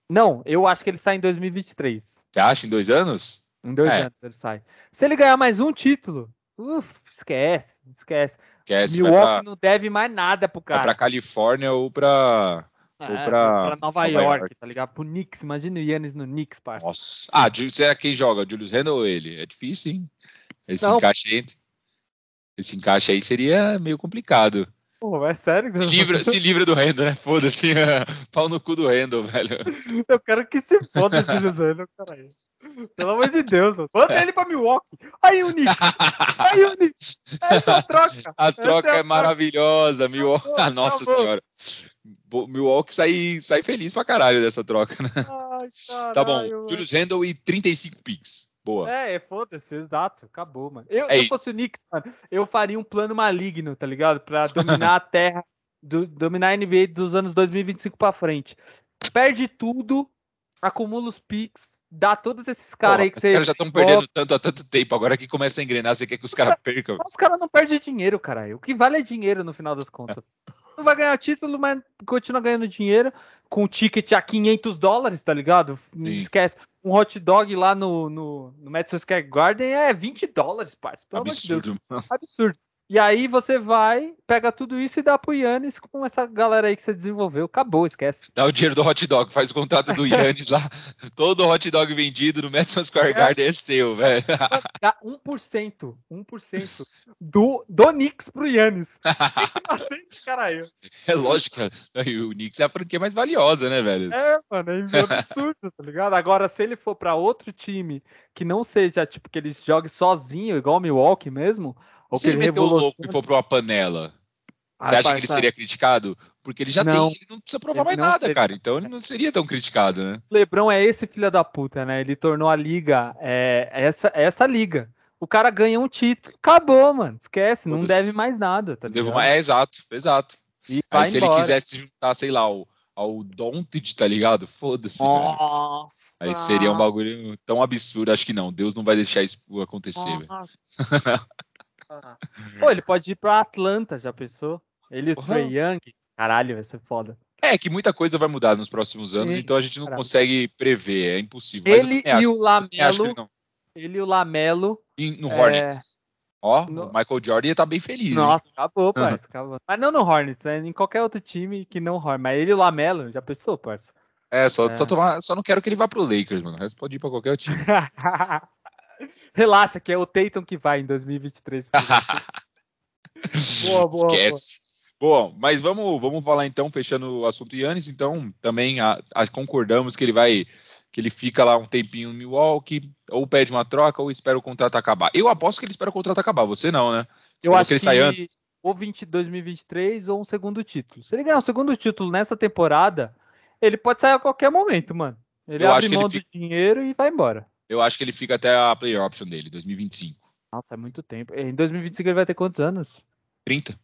Não, eu acho que ele sai em 2023.
Você acha em dois anos?
Em dois é. anos ele sai. Se ele ganhar mais um título, uf, esquece, esquece. esquece Milwaukee pra, não deve mais nada pro cara.
Vai pra Califórnia ou pra
é, ou pra, pra Nova, Nova York, York, tá ligado? Pro Knicks, imagina o Yannis no Knicks, parça.
Nossa. Ah, você é quem joga? Julius Randle ou ele? É difícil, hein? Esse Não. encaixe aí, esse encaixe aí seria meio complicado.
Pô, é sério que
Se livra, se livra do Randall, né? Foda-se. Pau no cu do Randall, velho.
Eu quero que se foda o Julius Randle, caralho. Pelo amor de Deus, mano. Manda ele pra Milwaukee. Aí o Nick. Aí o Nick. Essa é a troca.
A
Essa
troca
a
é maravilhosa. Milwaukee. Ah, Nossa
acabou.
senhora. Milwaukee sai, sai feliz pra caralho dessa troca, né?
Ai, caralho,
Tá bom.
mano.
Julius Randle e 35 picks. Boa.
É, é, foda-se, exato, acabou, mano. Eu,
É
se eu fosse o Knicks, mano, eu faria um plano maligno, tá ligado? Pra dominar a terra, do- dominar a NBA dos anos 2025 pra frente. Perde tudo, acumula os picks, dá todos esses caras aí que
Os
você.
caras já estão perdendo tanto há tanto tempo. Agora que começa a engrenar, você quer que os caras percam.
Os caras não perdem dinheiro, caralho. O que vale é dinheiro no final das contas. Não vai ganhar título, mas continua ganhando dinheiro com o ticket a 500 dólares, tá ligado? Não esquece. Um hot dog lá no, no, no Madison Square Garden é 20 dólares, parça. Pelo amor de Deus.
Absurdo. mano.
Absurdo. E aí você vai, pega tudo isso e dá pro Yannis com essa galera aí que você desenvolveu. Acabou, esquece.
Dá o dinheiro do hot dog, faz o contrato do Yannis lá. Todo hot dog vendido no Madison Square Garden é seu, velho.
Dá 1%, 1% do, do Knicks pro Yannis. Que inocente, caralho.
É lógico. E o Knicks é a franquia mais valiosa, né, velho?
É, mano, é absurdo, tá ligado? Agora, se ele for pra outro time que não seja, tipo, que ele jogue sozinho, igual o Milwaukee mesmo, ou
Se
que
ele
ele
meter o louco e for pra uma panela, você
Ah,
acha que ele
parça,
seria criticado? Porque ele já
Não.
tem, ele não precisa provar
Ele
mais
não
nada,
seria.
cara. Então ele não seria tão criticado, né?
O Lebron é esse filho da puta, né? Ele tornou a liga é, essa, essa liga. O cara ganha um título, acabou, mano. Esquece, não
Foda-se.
deve mais nada, tá ligado?
É, exato, exato.
E
Aí
vai
se ele
embora.
quisesse juntar, sei lá, ao, ao Doncic, tá ligado? Foda-se, velho.
Nossa.
Aí seria um bagulho tão absurdo. Acho que não. Deus não vai deixar isso acontecer, velho.
Nossa. Pô, ele pode ir pra Atlanta, já pensou? Ele e o. Trey Young. Caralho, vai ser foda.
É que muita coisa vai mudar nos próximos anos,
Sim,
então a gente não
caralho.
consegue prever, é impossível.
Ele
acho,
e o Lamelo,
ele
e o Lamelo.
E no
É,
Hornets. Ó,
no-
o Michael Jordan ia tá bem feliz. hein?
Nossa, acabou, parça. Acabou. Mas não no Hornets, né? Em qualquer outro time que não Hornets. Mas ele e o Lamelo, já pensou, parça?
É, só,
É.
Só, tomar, só não quero que ele vá pro Lakers, mano. O resto pode ir pra qualquer time.
Relaxa, que é o Tatum que vai em 2023. pro Lakers. Boa, boa,
Esquece. Bom, mas vamos, vamos falar então, fechando o assunto Yannis, então também a- a- concordamos que ele vai, que ele fica lá um tempinho no Milwaukee, ou pede uma troca, ou espera o contrato acabar. Eu aposto que ele espera o contrato acabar, você não, né? Você
Eu acho
que ele sai antes.
ou 20, 2023 ou um segundo título. Se ele ganhar um segundo título nessa temporada, ele pode sair a qualquer momento, mano. Ele
Eu
abre
que ele
mão do dinheiro e vai embora.
Eu acho que ele fica até a player option dele, 2025.
Nossa, é muito tempo. Em 2025 ele vai ter quantos anos?
30.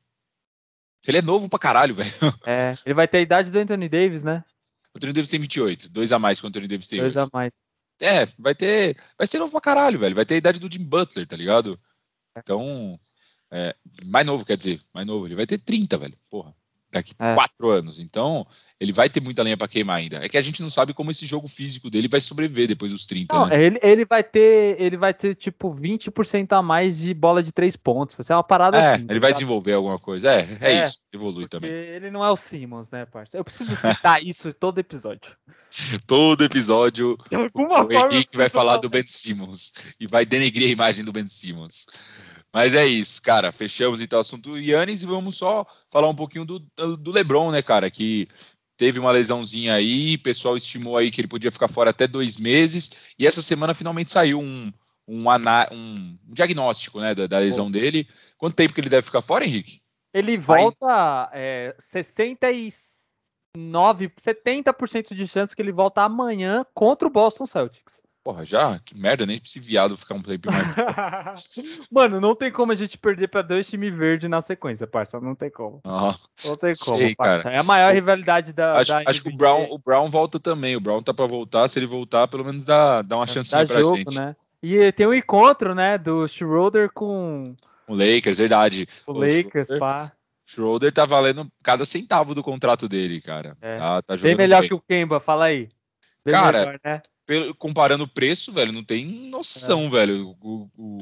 Ele é novo pra caralho, velho.
É, ele vai ter a idade do Anthony Davis, né?
O Anthony Davis tem 28, dois a mais que o Anthony Davis tem
Dois
hoje.
a mais.
É, vai ter. Vai ser novo pra caralho, velho. Vai ter a idade do Jim Butler, tá ligado? Então. é, mais novo, quer dizer, mais novo. Ele vai ter 30, velho. Porra. Daqui
É.
quatro anos. Então, ele vai ter muita lenha pra queimar ainda. É que a gente não sabe como esse jogo físico dele vai sobreviver depois dos 30,
Não,
né?
ele, ele vai ter, ele vai ter tipo 20% a mais de bola de três pontos. Vai ser uma parada
É,
assim. tá
ele vai
ligado?
desenvolver alguma coisa. É, é,
É,
isso. Evolui também.
ele não é o Simmons, né, parceiro? Eu preciso citar isso em todo episódio.
Todo episódio
De alguma
o
forma.
Henrique vai
preciso
falar do Ben Simmons e vai denegrir a imagem do Ben Simmons. Mas é isso, cara. Fechamos então o assunto do Yannis e vamos só falar um pouquinho do, do LeBron, né, cara? Que teve uma lesãozinha aí, o pessoal estimou aí que ele podia ficar fora até dois meses e essa semana finalmente saiu um, um, ana- um diagnóstico, né, da, da lesão dele. Quanto tempo que ele deve ficar fora, Henrique?
Ele volta é, 69, 70% de chance que ele volta amanhã contra o Boston Celtics.
Porra, já? Que merda, nem esse viado ficar um tempo mais.
Mano, não tem como a gente perder pra dois times verdes na sequência, parça. Não tem como.
Ah,
Não tem como,
Sei,
parça.
cara.
É a maior rivalidade da.
acho,
da
acho que o. Brown, o Brown volta também. O Brown tá pra voltar. Se ele voltar, pelo menos dá, dá uma chancinha
dá
pra
jogo,
gente.
né? E tem um encontro, né, do Schroeder com
O Lakers, verdade.
o
O
Lakers,
Schroeder-
pá.
Schroeder tá valendo cada centavo do contrato dele, cara.
É.
Tá, tá
Bem melhor
bem.
que o Kemba, fala aí. Bem
Cara,
melhor, né?
Comparando o preço, velho, não tem noção,
É.
velho. O, o,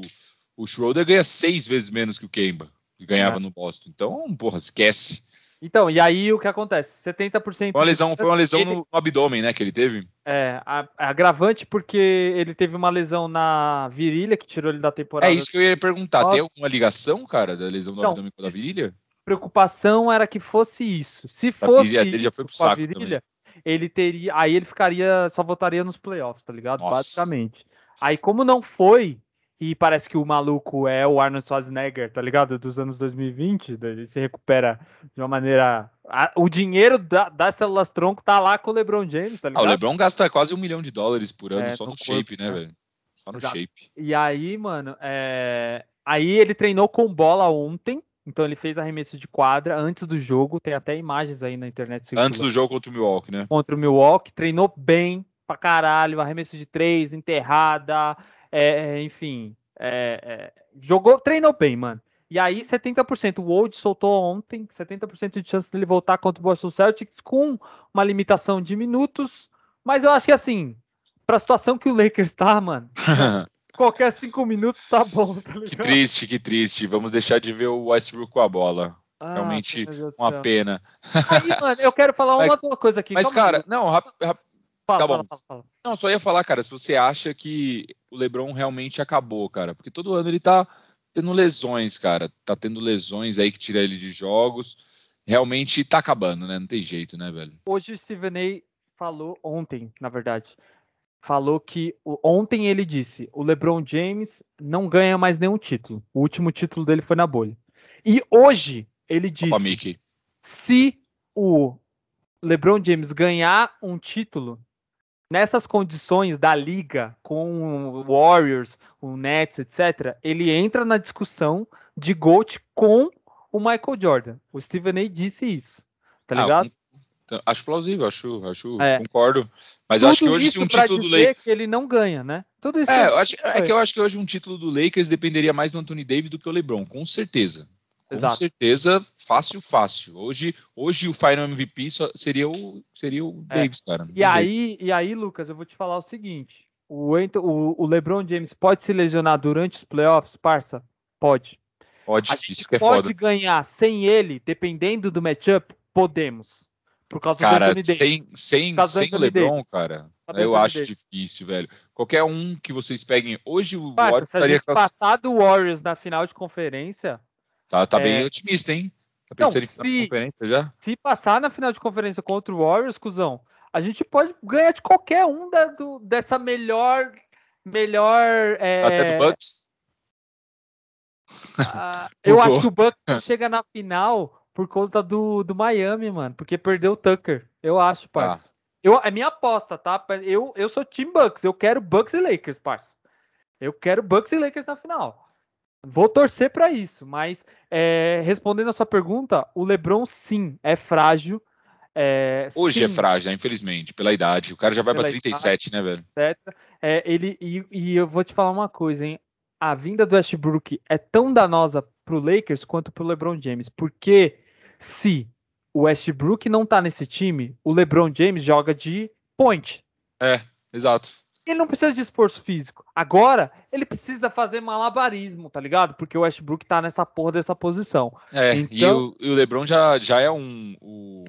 o Schroeder ganha seis vezes menos que o Kemba, que ganhava
É.
no Boston. Então, porra, esquece.
Então, e aí o que acontece? 70%
Foi uma lesão, foi uma lesão
Ele-
no, abdômen, né, que ele teve.
É, a- agravante porque ele teve uma lesão na virilha que tirou ele da temporada.
É isso que eu ia perguntar.
Ó.
Tem alguma ligação, cara, da lesão do
Não.
abdômen com a da virilha?
preocupação era que fosse isso. Se fosse isso com a virilha, também. Ele teria. Aí ele ficaria. Só votaria nos playoffs, tá ligado? Nossa. Basicamente. Aí, como não foi, e parece que o maluco é o Arnold Schwarzenegger, tá ligado? Dos anos 2020, ele se recupera de uma maneira. O dinheiro da, das células tronco tá lá com o LeBron James, tá ligado?
Ah, o LeBron gasta quase um milhão de dólares por ano é, só no, no corpo, shape, né, né, velho? Só no Exato. shape.
E aí, mano, é... aí ele treinou com bola ontem. Então ele fez arremesso de quadra antes do jogo, tem até imagens aí na internet.
Antes do jogo contra o Milwaukee, né?
Contra o Milwaukee, treinou bem pra caralho, arremesso de três, enterrada, é, é, enfim, é, é, jogou, treinou bem, mano. E aí, 70%. O Old soltou ontem, 70% de chance dele voltar contra o Boston Celtics com uma limitação de minutos. Mas eu acho que assim, pra situação que o Lakers tá, mano. qualquer cinco minutos tá bom, tá
Que triste, que triste. Vamos deixar de ver o Westbrook com a bola. Ah, Realmente uma pena.
Aí, mano, eu quero falar uma outra coisa aqui.
Mas, cara, não, rápido, Fala, tá bom. Fala, fala, Não, só ia falar, cara, se você acha que o LeBron realmente acabou, cara, porque todo ano ele tá tendo lesões, cara, tá tendo lesões aí que tira ele de jogos. Realmente tá acabando, né? Não tem jeito, né, velho?
Hoje o Steven A falou ontem, na verdade, falou que ontem ele disse: o LeBron James não ganha mais nenhum título. O último título dele foi na bolha. E hoje ele disse: se o LeBron James ganhar um título, nessas condições da liga, com o Warriors, o Nets, etc., ele entra na discussão de GOAT com o Michael Jordan. O Stephen A. disse isso, tá ah, ligado?
Então, acho plausível, acho, acho é. concordo. Mas Tudo acho que hoje se um título do Lakers.
que ele não ganha, né?
Tudo isso. É, acho, é que eu acho que hoje um título do Lakers dependeria mais do Anthony Davis do que o LeBron, com certeza. Com certeza, fácil, fácil. Hoje, hoje o Final MVP seria o, seria o é. Davis, cara.
E aí, e aí, Lucas, eu vou te falar o seguinte: o, o, o, LeBron James pode se lesionar durante os playoffs, parça? Pode.
Pode,
a gente pode ganhar sem ele, dependendo do matchup? Podemos.
Por causa cara, do Sem, sem, sem o LeBron, Davis. cara, eu acho Davis. difícil, velho. Qualquer um que vocês peguem hoje, o
Warriors se a gente passar do Warriors na final de conferência,
Tá, tá é... bem otimista, hein? Tá pensando em final de conferência já?
Se passar na final de conferência contra o Warriors, cuzão, a gente pode ganhar de qualquer um da, do, dessa melhor. Melhor. É...
Até do Bucks?
Ah, eu acho que o Bucks chega na final por causa do, do Miami, mano. Porque perdeu o Tucker. Eu acho, parça. Ah. Eu, é minha aposta, tá? Eu, eu sou Team Bucks. Eu quero Bucks e Lakers, parça. Eu quero Bucks e Lakers na final. Vou torcer para isso, mas é, respondendo a sua pergunta, o LeBron sim é frágil. É,
Hoje é sim, é frágil, né? infelizmente, pela idade. O cara já vai para 37, idade, né, velho?
É, ele e, e, eu vou te falar uma coisa, hein? A vinda do Westbrook é tão danosa pro Lakers quanto pro LeBron James, porque se o Westbrook não tá nesse time, o LeBron James joga de point.
É, exato.
Ele não precisa de esforço físico. Agora, ele precisa fazer malabarismo, tá ligado? Porque o Westbrook tá nessa porra dessa posição.
É, então... e, o, e, o, LeBron já, já é um. O,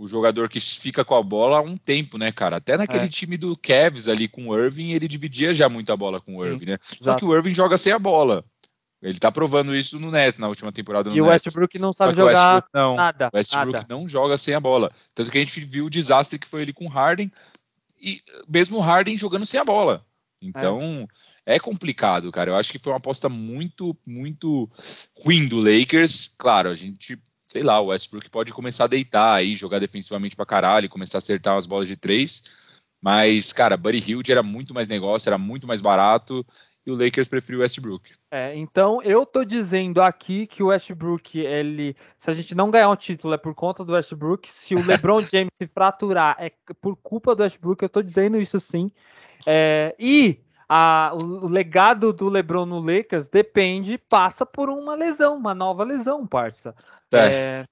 o, jogador que fica com a bola há um tempo, né, cara? Até naquele é. time do Cavs ali com o Irving, ele dividia já muita bola com o Irving, Sim, né? Só que o Irving joga sem a bola. Ele tá provando isso no Nets na última temporada.
e o Westbrook não sabe jogar não, nada.
O Westbrook
nada.
não joga sem a bola. Tanto que a gente viu o desastre que foi ele com Harden e mesmo o Harden jogando sem a bola. Então é. é. complicado, cara. Eu acho que foi uma aposta muito, muito ruim do Lakers. Claro, a gente, sei lá, o Westbrook pode começar a deitar aí, jogar defensivamente pra caralho, começar a acertar as bolas de três. Mas, cara, Buddy Hilde era muito mais negócio, era muito mais barato e o Lakers preferiu o Westbrook.
É, então eu tô dizendo aqui que o Westbrook, ele, se a gente não ganhar um título é por conta do Westbrook, se o LeBron James se fraturar é por culpa do Westbrook, eu tô dizendo isso sim. É, e a, o, o, legado do LeBron no Lakers depende, passa por uma lesão, uma nova lesão, parça. É. É,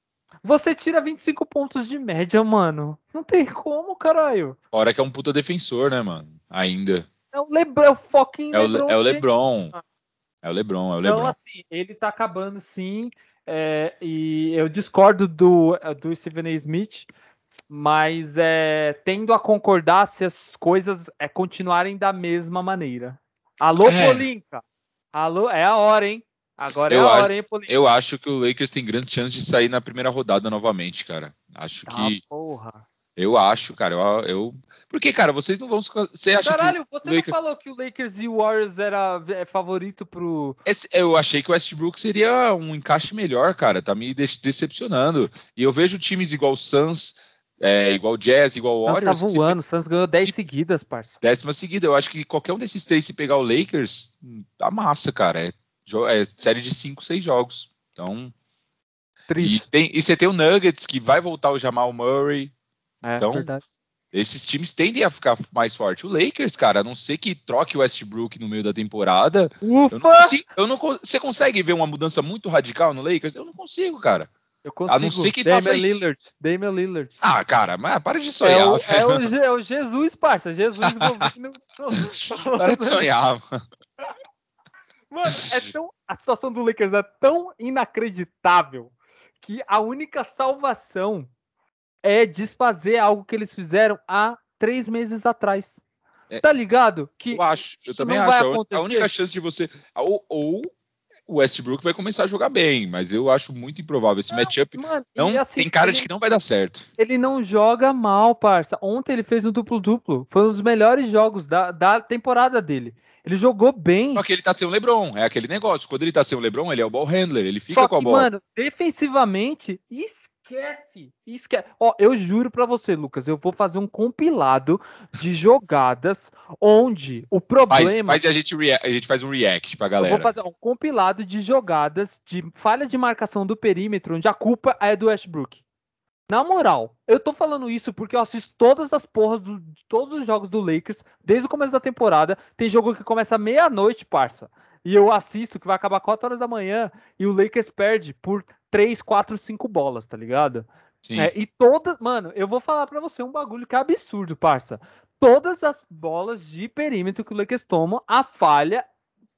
você tira 25 pontos de média, mano. Não tem como, caralho.
Fora que é um puta defensor, né, mano? Ainda.
É o Lebron, é o fucking
é o, Lebron. É o LeBron. É o LeBron, é o LeBron. Então,
assim, ele tá acabando sim. É, e eu discordo do, do Stephen A. Smith, mas é, tendo a concordar se as coisas é, continuarem da mesma maneira. Alô, é. Polinka! Alô, é a hora, hein? Agora é
Eu
a
acho-
hora, hein, Paulinho?
Eu acho que o Lakers tem grande chance de sair na primeira rodada novamente, cara. Acho
Ah,
que.
porra.
Eu acho, cara. Eu, eu- Porque, cara, vocês não vão. se- Você acha
Caralho, você
Lakers-
não falou que o Lakers e o Warriors era é, favorito pro.
Esse- eu achei que o Westbrook seria um encaixe melhor, cara. Tá me de- decepcionando. E eu vejo times igual o Suns, é, igual o Jazz, igual o
Suns
Warriors.
tá voando, o Suns ganhou 10
se-
seguidas, parça.
Décima seguida. Eu acho que qualquer um desses três, se pegar o Lakers, tá massa, cara. É, é série de 5, 6 jogos. Então. E,
Triste.
tem, e você tem o Nuggets, que vai voltar o Jamal Murray.
É,
então,
verdade.
Esses times tendem a ficar mais fortes. O Lakers, cara, a não ser que troque o Westbrook no meio da temporada. Eu não
Ufa!
consigo, eu não você consegue ver uma mudança muito radical no Lakers? Eu não consigo, cara.
Eu consigo.
a não ser que
Damian
faça isso.
Lillard. Damian Lillard.
Ah, cara, mas para de
É
sonhar.
o, é, o, Je- é o Jesus, parça. Jesus.
Para de sonhar. mano.
Mano, é tão, a situação do Lakers é tão inacreditável que a única salvação é desfazer algo que eles fizeram há três meses atrás.
É.
Tá ligado? Que
Eu acho. Eu
Isso
também
não
acho.
vai
A única chance de você. Ou, ou o Westbrook vai começar a jogar bem, mas eu acho muito improvável. Esse matchup não,
assim,
tem cara
ele,
de que não vai dar certo.
ele não joga mal, parça. Ontem ele fez um duplo-duplo. Foi um dos melhores jogos da, da temporada dele. Ele jogou bem.
Só que ele tá sem o LeBron, é aquele negócio. Quando ele tá sem o LeBron, ele é o ball handler, ele fica
Só
com a
que,
bola.
mano, defensivamente, esquece. Esquece. Ó, eu juro pra você, Lucas, eu vou fazer um compilado de jogadas onde o problema.
faz e a gente, a gente faz um react pra
eu
galera.
vou fazer um compilado de jogadas de falha de marcação do perímetro, onde a culpa é do Westbrook. Na moral, eu tô falando isso porque eu assisto todas as porras do- de todos os jogos do Lakers desde o começo da temporada. Tem jogo que começa meia-noite, parça. E eu assisto que vai acabar 4 horas da manhã e o Lakers perde por 3, 4, 5 bolas, tá ligado?
Sim.
É, e todas, mano, eu vou falar pra você um bagulho que é absurdo, parça. Todas as bolas de perímetro que o Lakers toma, a falha,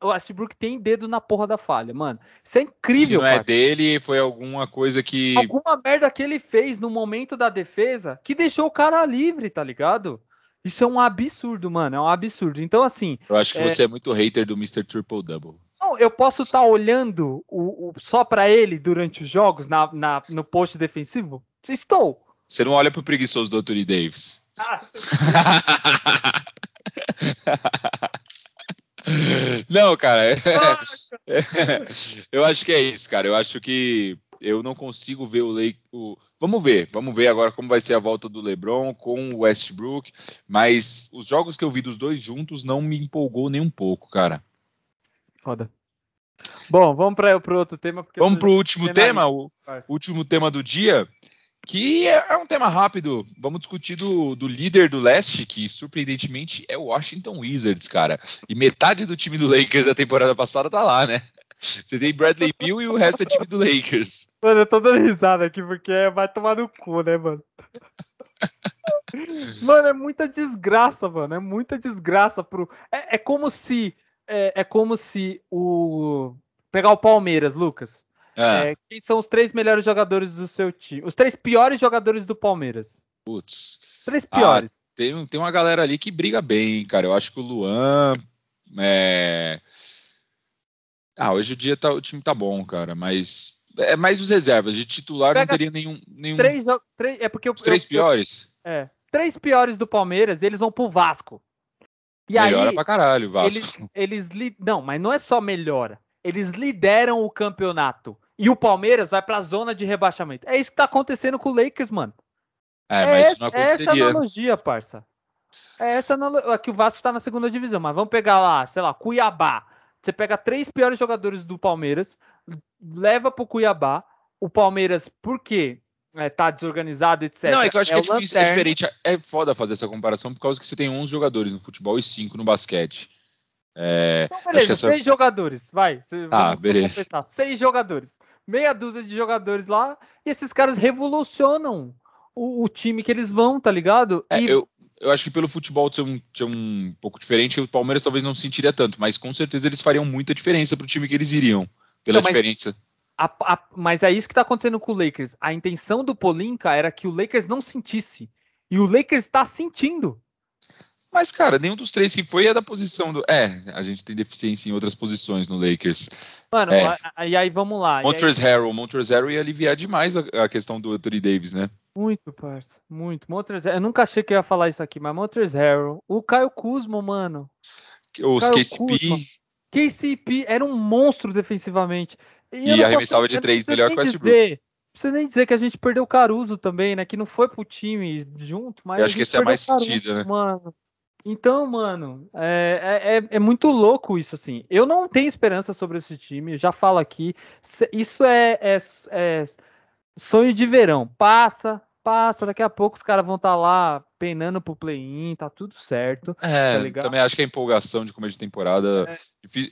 o Westbrook tem dedo na porra da falha, mano. Isso é
Se
incrível,
não é dele, foi alguma coisa que.
Alguma merda que ele fez no momento da defesa que deixou o cara livre, tá ligado? Isso é um absurdo, mano. É um absurdo. Então, assim,
Eu acho que
É.
você é muito hater do Mr. Triple Double.
não, eu posso estar olhando o, o- só pra ele durante os jogos, na, na- no post defensivo? Estou.
Você não olha pro preguiçoso do Anthony Davis.
Ah,
Não, cara. é- eu acho que é isso, cara. Eu acho que eu não consigo ver o Lake. O... Vamos ver, vamos ver agora como vai ser a volta do LeBron com o Westbrook. Mas os jogos que eu vi dos dois juntos não me empolgou nem um pouco, cara.
Foda. Bom, vamos para o outro tema. Porque
Vamos
eu-
pro último
Tema
tema, o
parça.
último tema do dia, que é é um tema rápido. Vamos discutir do, do líder do leste, que surpreendentemente é o Washington Wizards, cara. E metade do time do Lakers da temporada passada tá lá, né? Você tem Bradley Beal e o resto é time do Lakers.
Mano, eu tô dando risada aqui porque vai tomar no cu, né, mano? mano, é muita desgraça, mano. É muita desgraça pro. É, é como se. É, é como se o. Pegar o Palmeiras, Lucas.
Ah,
É, quem são os três melhores jogadores do seu time? Os três piores jogadores do Palmeiras.
putz.
Três
Ah,
piores.
Tem, tem uma galera ali que briga bem, cara. Eu acho que o Luan. é, Ah, hoje o dia tá, o time tá bom, cara, mas é mais os reservas. De titular não
Pega
teria nenhum. nenhum...
três, três. É porque eu-
Os três
eu-
piores?
É. Três piores do Palmeiras, eles vão pro Vasco. E
Melhora
aí,
pra caralho, Vasco.
eles, eles não, mas não é só melhora. Eles lideram o campeonato. E o Palmeiras vai pra zona de rebaixamento. É isso que tá acontecendo com o Lakers, mano.
É, mas isso não
essa, é essa
aconteceria.
analogia, parça. É essa analogia. Aqui o Vasco tá na segunda divisão, mas vamos pegar lá, sei lá, Cuiabá. Você pega três piores jogadores do Palmeiras, leva pro Cuiabá. O Palmeiras, por quê? É, tá desorganizado, etc.
Não, é que eu acho que é
o
difícil, é diferente. É foda fazer essa comparação por causa que você tem 11 jogadores no futebol e 5 no basquete. É,
Então, beleza,
essa-
seis jogadores, vai.
Ah, beleza.
Seis jogadores. Meia dúzia de jogadores lá. E esses caras revolucionam o, o time que eles vão, tá ligado?
é,
E-
eu, eu acho que pelo futebol ser um, ser um pouco diferente, o Palmeiras talvez não sentiria tanto, mas com certeza eles fariam muita diferença pro time que eles iriam. Pela diferença.
a- a- mas é isso que tá acontecendo com o Lakers. A intenção do Polinka era que o Lakers não sentisse. E o Lakers tá sentindo.
Mas, cara, nenhum dos três que foi é da posição do. É, a gente tem deficiência em outras posições no Lakers.
Mano,
é.
e aí vamos lá.
Montrezl Harrell, Montrezl Harrell ia aliviar demais a, a, questão do Anthony Davis, né?
Muito, parça. Muito. Montrezl, eu nunca achei que eu ia falar isso aqui, mas Montrezl Harrell. O Caio Kuzma, mano.
Os KCP.
KCP era um monstro defensivamente.
E, e arremessava de três melhor que o Westbrook.
Não precisa nem dizer que a gente perdeu o Caruso também, né? Que não foi pro time junto, mas.
Eu acho que esse é mais sentido, né?
Mano. Então, mano, é, é, é, muito louco isso, assim. Eu não tenho esperança sobre esse time, já falo aqui. Isso é, é, é sonho de verão. Passa, passa, daqui a pouco os caras vão estar tá lá penando pro play-in, tá tudo certo.
É, tá também acho que a empolgação de começo de temporada. É.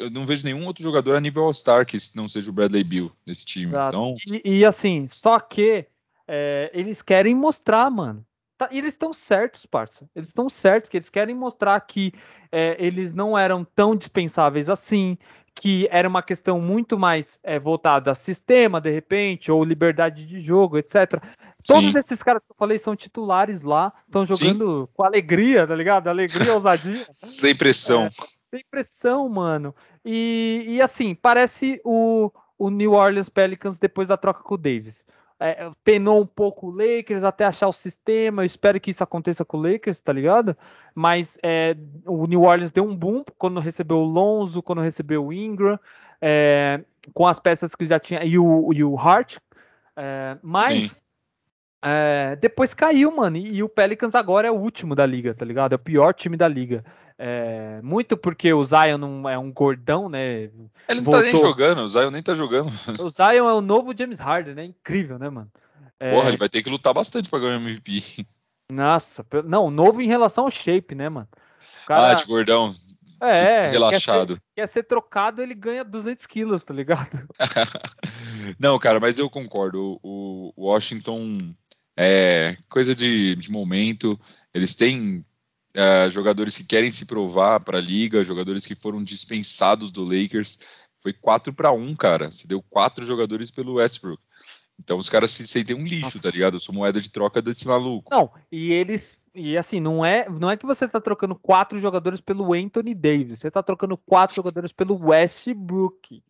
Eu não vejo nenhum outro jogador a nível All-Star que não seja o Bradley Bill nesse time. Então...
E, e, assim, só que é, eles querem mostrar, mano. Tá, e eles estão certos, parça. Eles estão certos que eles querem mostrar que é, eles não eram tão dispensáveis assim, que era uma questão muito mais é, voltada a sistema, de repente, ou liberdade de jogo, etc. Todos Sim. esses caras que eu falei são titulares lá, estão jogando Sim. com alegria, tá ligado? Alegria, ousadia.
sem pressão. É,
sem pressão, mano. E, e assim, parece o, o New Orleans Pelicans depois da troca com o Davis é, penou um pouco o Lakers até achar o sistema. Eu espero que isso aconteça com o Lakers, tá ligado? Mas é, o New Orleans deu um boom quando recebeu o Lonzo, quando recebeu o Ingram, é, com as peças que já tinha e o, e o Hart. É, mas é, depois caiu, mano. E, e, o Pelicans agora é o último da liga, tá ligado? É o pior time da liga. É, muito porque o Zion não é um gordão, né?
Ele não Voltou. tá nem jogando, o Zion nem tá jogando.
O Zion é o novo James Harden, né? Incrível, né, mano?
É... Porra, ele vai ter que lutar bastante pra ganhar o MVP.
Nossa, não, novo em relação ao shape, né, mano?
Cara... Ah, de gordão.
É,
relaxado.
Quer ser, quer ser, trocado, ele ganha 200 quilos, tá ligado?
não, cara, mas eu concordo. O, o Washington é coisa de, de momento. Eles têm é, jogadores que querem se provar para a liga, jogadores que foram dispensados do Lakers. Foi 4 para 1, cara. Você deu quatro jogadores pelo Westbrook. Então os caras se sentem um lixo, Nossa. tá ligado? Eu sou moeda de troca desse maluco.
Não, e eles. E assim, não é, não é que você tá trocando quatro jogadores pelo Anthony Davis, você tá trocando quatro jogadores pelo Westbrook.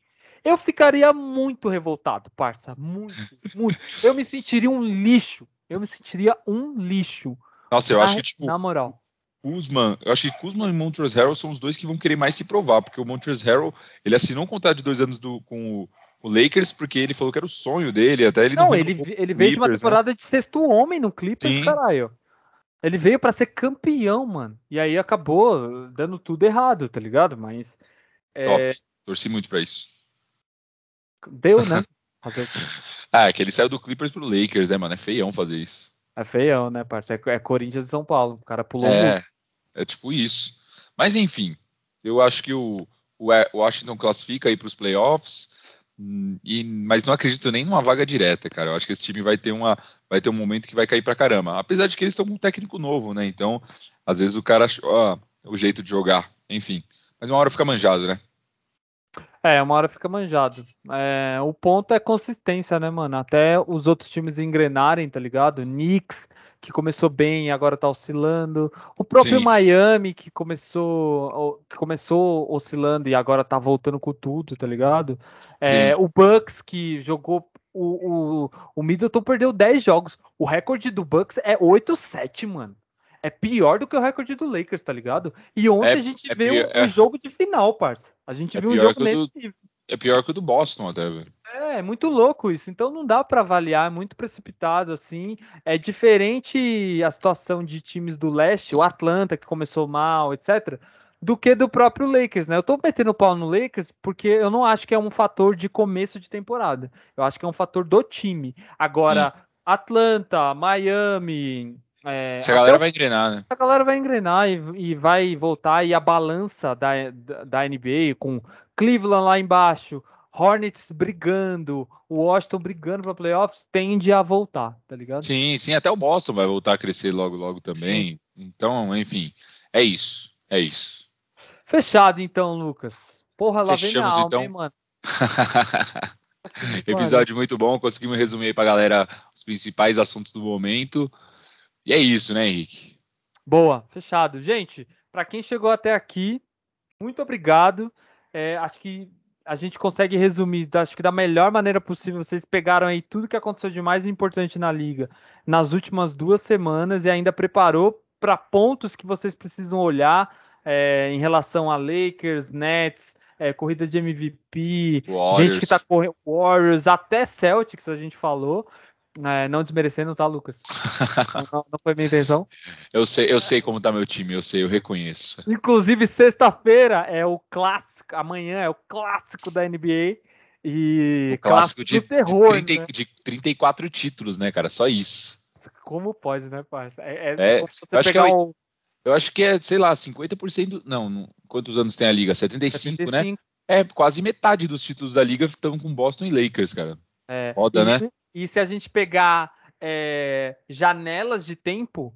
Eu ficaria muito revoltado, parça. Muito, muito. Eu me sentiria um lixo. Eu me sentiria um lixo.
Nossa, eu acho que, tipo.
Na moral.
Kuzman, eu acho que Kuzman e Montrezl Harrell são os dois que vão querer mais se provar, porque o Montrezl Harrell, ele assinou um contrato de dois anos do, com o, o, Lakers, porque ele falou que era o sonho dele, até ele
não... Não, ele, ele veio Clippers, de uma né? temporada né? de sexto homem no Clippers, Sim. caralho. Ele veio para ser campeão, mano. E aí acabou dando tudo errado, tá ligado? Mas...
É... Top, torci muito pra isso.
Deu, né?
ah, é que ele saiu do Clippers pro Lakers, né, mano? É feião fazer isso.
É feião, né, parceiro? É Corinthians e São Paulo. O cara pulou
é, muito. É tipo isso. Mas enfim, eu acho que o, o Washington classifica aí para os playoffs, hum, e, mas não acredito nem numa vaga direta, cara. Eu acho que esse time vai ter, uma, vai ter um momento que vai cair para caramba. Apesar de que eles estão com um técnico novo, né? Então, às vezes o cara achou o jeito de jogar. Enfim. Mas uma hora fica manjado, né?
É, uma hora fica manjado. É, o ponto é consistência, né, mano? Até os outros times engrenarem, tá ligado? Knicks, que começou bem e agora tá oscilando. O próprio Sim. Miami, que começou, que começou oscilando e agora tá voltando com tudo, tá ligado? É, o Bucks, que jogou. O, o, o Middleton perdeu 10 jogos. O recorde do Bucks é 8-7, mano é pior do que o recorde do Lakers, tá ligado? E ontem é, a gente é viu o um é. jogo de final, parça. A gente é viu um jogo nesse
do, É pior que o do Boston até, velho.
É, é muito louco isso. Então não dá para avaliar, é muito precipitado assim. É diferente a situação de times do leste, o Atlanta que começou mal, etc, do que do próprio Lakers, né? Eu tô metendo pau no Lakers porque eu não acho que é um fator de começo de temporada. Eu acho que é um fator do time. Agora, Sim. Atlanta, Miami,
é, Essa galera vai engrenar, né?
A galera vai engrenar e, e, vai voltar. E a balança da, da, NBA com Cleveland lá embaixo, Hornets brigando, Washington brigando para playoffs, tende a voltar, tá ligado?
Sim, sim, até o Boston vai voltar a crescer logo, logo também. Sim. Então, enfim, é isso, é isso.
Fechado então, Lucas. Porra, lá Fechamos, vem minha alma, então. hein, mano.
Episódio muito bom, conseguimos resumir aí pra galera os principais assuntos do momento. E é isso, né, Henrique?
Boa, fechado. Gente, para quem chegou até aqui, muito obrigado. É, acho que a gente consegue resumir, acho que da melhor maneira possível. Vocês pegaram aí tudo que aconteceu de mais importante na liga nas últimas duas semanas e ainda preparou para pontos que vocês precisam olhar é, em relação a Lakers, Nets, é, corrida de MVP, Warriors. gente que está correndo Warriors, até Celtics a gente falou. É, não desmerecendo, tá, Lucas? não, não, foi minha intenção.
Eu sei, eu sei como tá meu time, eu sei, eu reconheço.
Inclusive, sexta-feira é o clássico, amanhã é o clássico da NBA. E
o clássico, clássico de, terror, de, 30, né? de 34 títulos, né, cara? Só isso.
Como pode, né, parça?
É, é, é você pegar é, o... Eu acho que é, sei lá, 50%. Não, não, quantos anos tem a liga? 75, 75, né? É, quase metade dos títulos da liga estão com Boston e Lakers, cara.
É, Foda, e, né? E se a gente pegar é, janelas de tempo,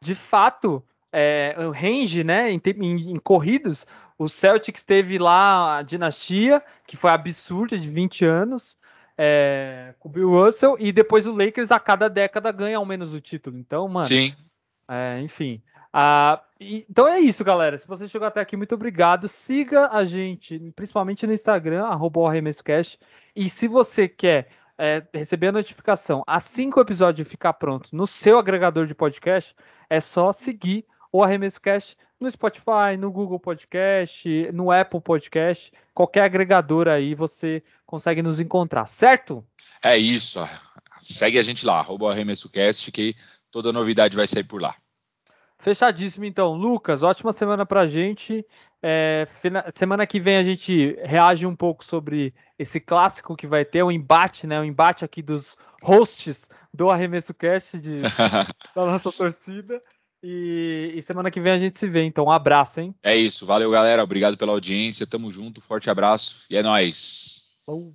de fato, é, o range, né, em, em, em, corridos, o Celtics teve lá a dinastia, que foi absurda, de 20 anos, é, com o Bill Russell, e depois o Lakers a cada década ganha ao menos o título. Então, mano.
Sim.
É, enfim. Ah, então é isso, galera. Se você chegou até aqui, muito obrigado. Siga a gente, principalmente no Instagram, arroba E se você quer é, receber a notificação assim que o episódio ficar pronto no seu agregador de podcast, é só seguir o Arremesso Cast no Spotify, no Google Podcast, no Apple Podcast, qualquer agregador aí você consegue nos encontrar, certo?
É isso. Segue a gente lá, arroba ArremessoCast, que toda novidade vai sair por lá.
Fechadíssimo, então. Lucas, ótima semana pra gente. É, semana que vem a gente reage um pouco sobre esse clássico que vai ter, o um embate, né? O um embate aqui dos hosts do Arremesso Cast de, da nossa torcida. E, e, semana que vem a gente se vê. Então, um abraço, hein?
É isso. Valeu, galera. Obrigado pela audiência. Tamo junto. Forte abraço. E é nóis. Oh.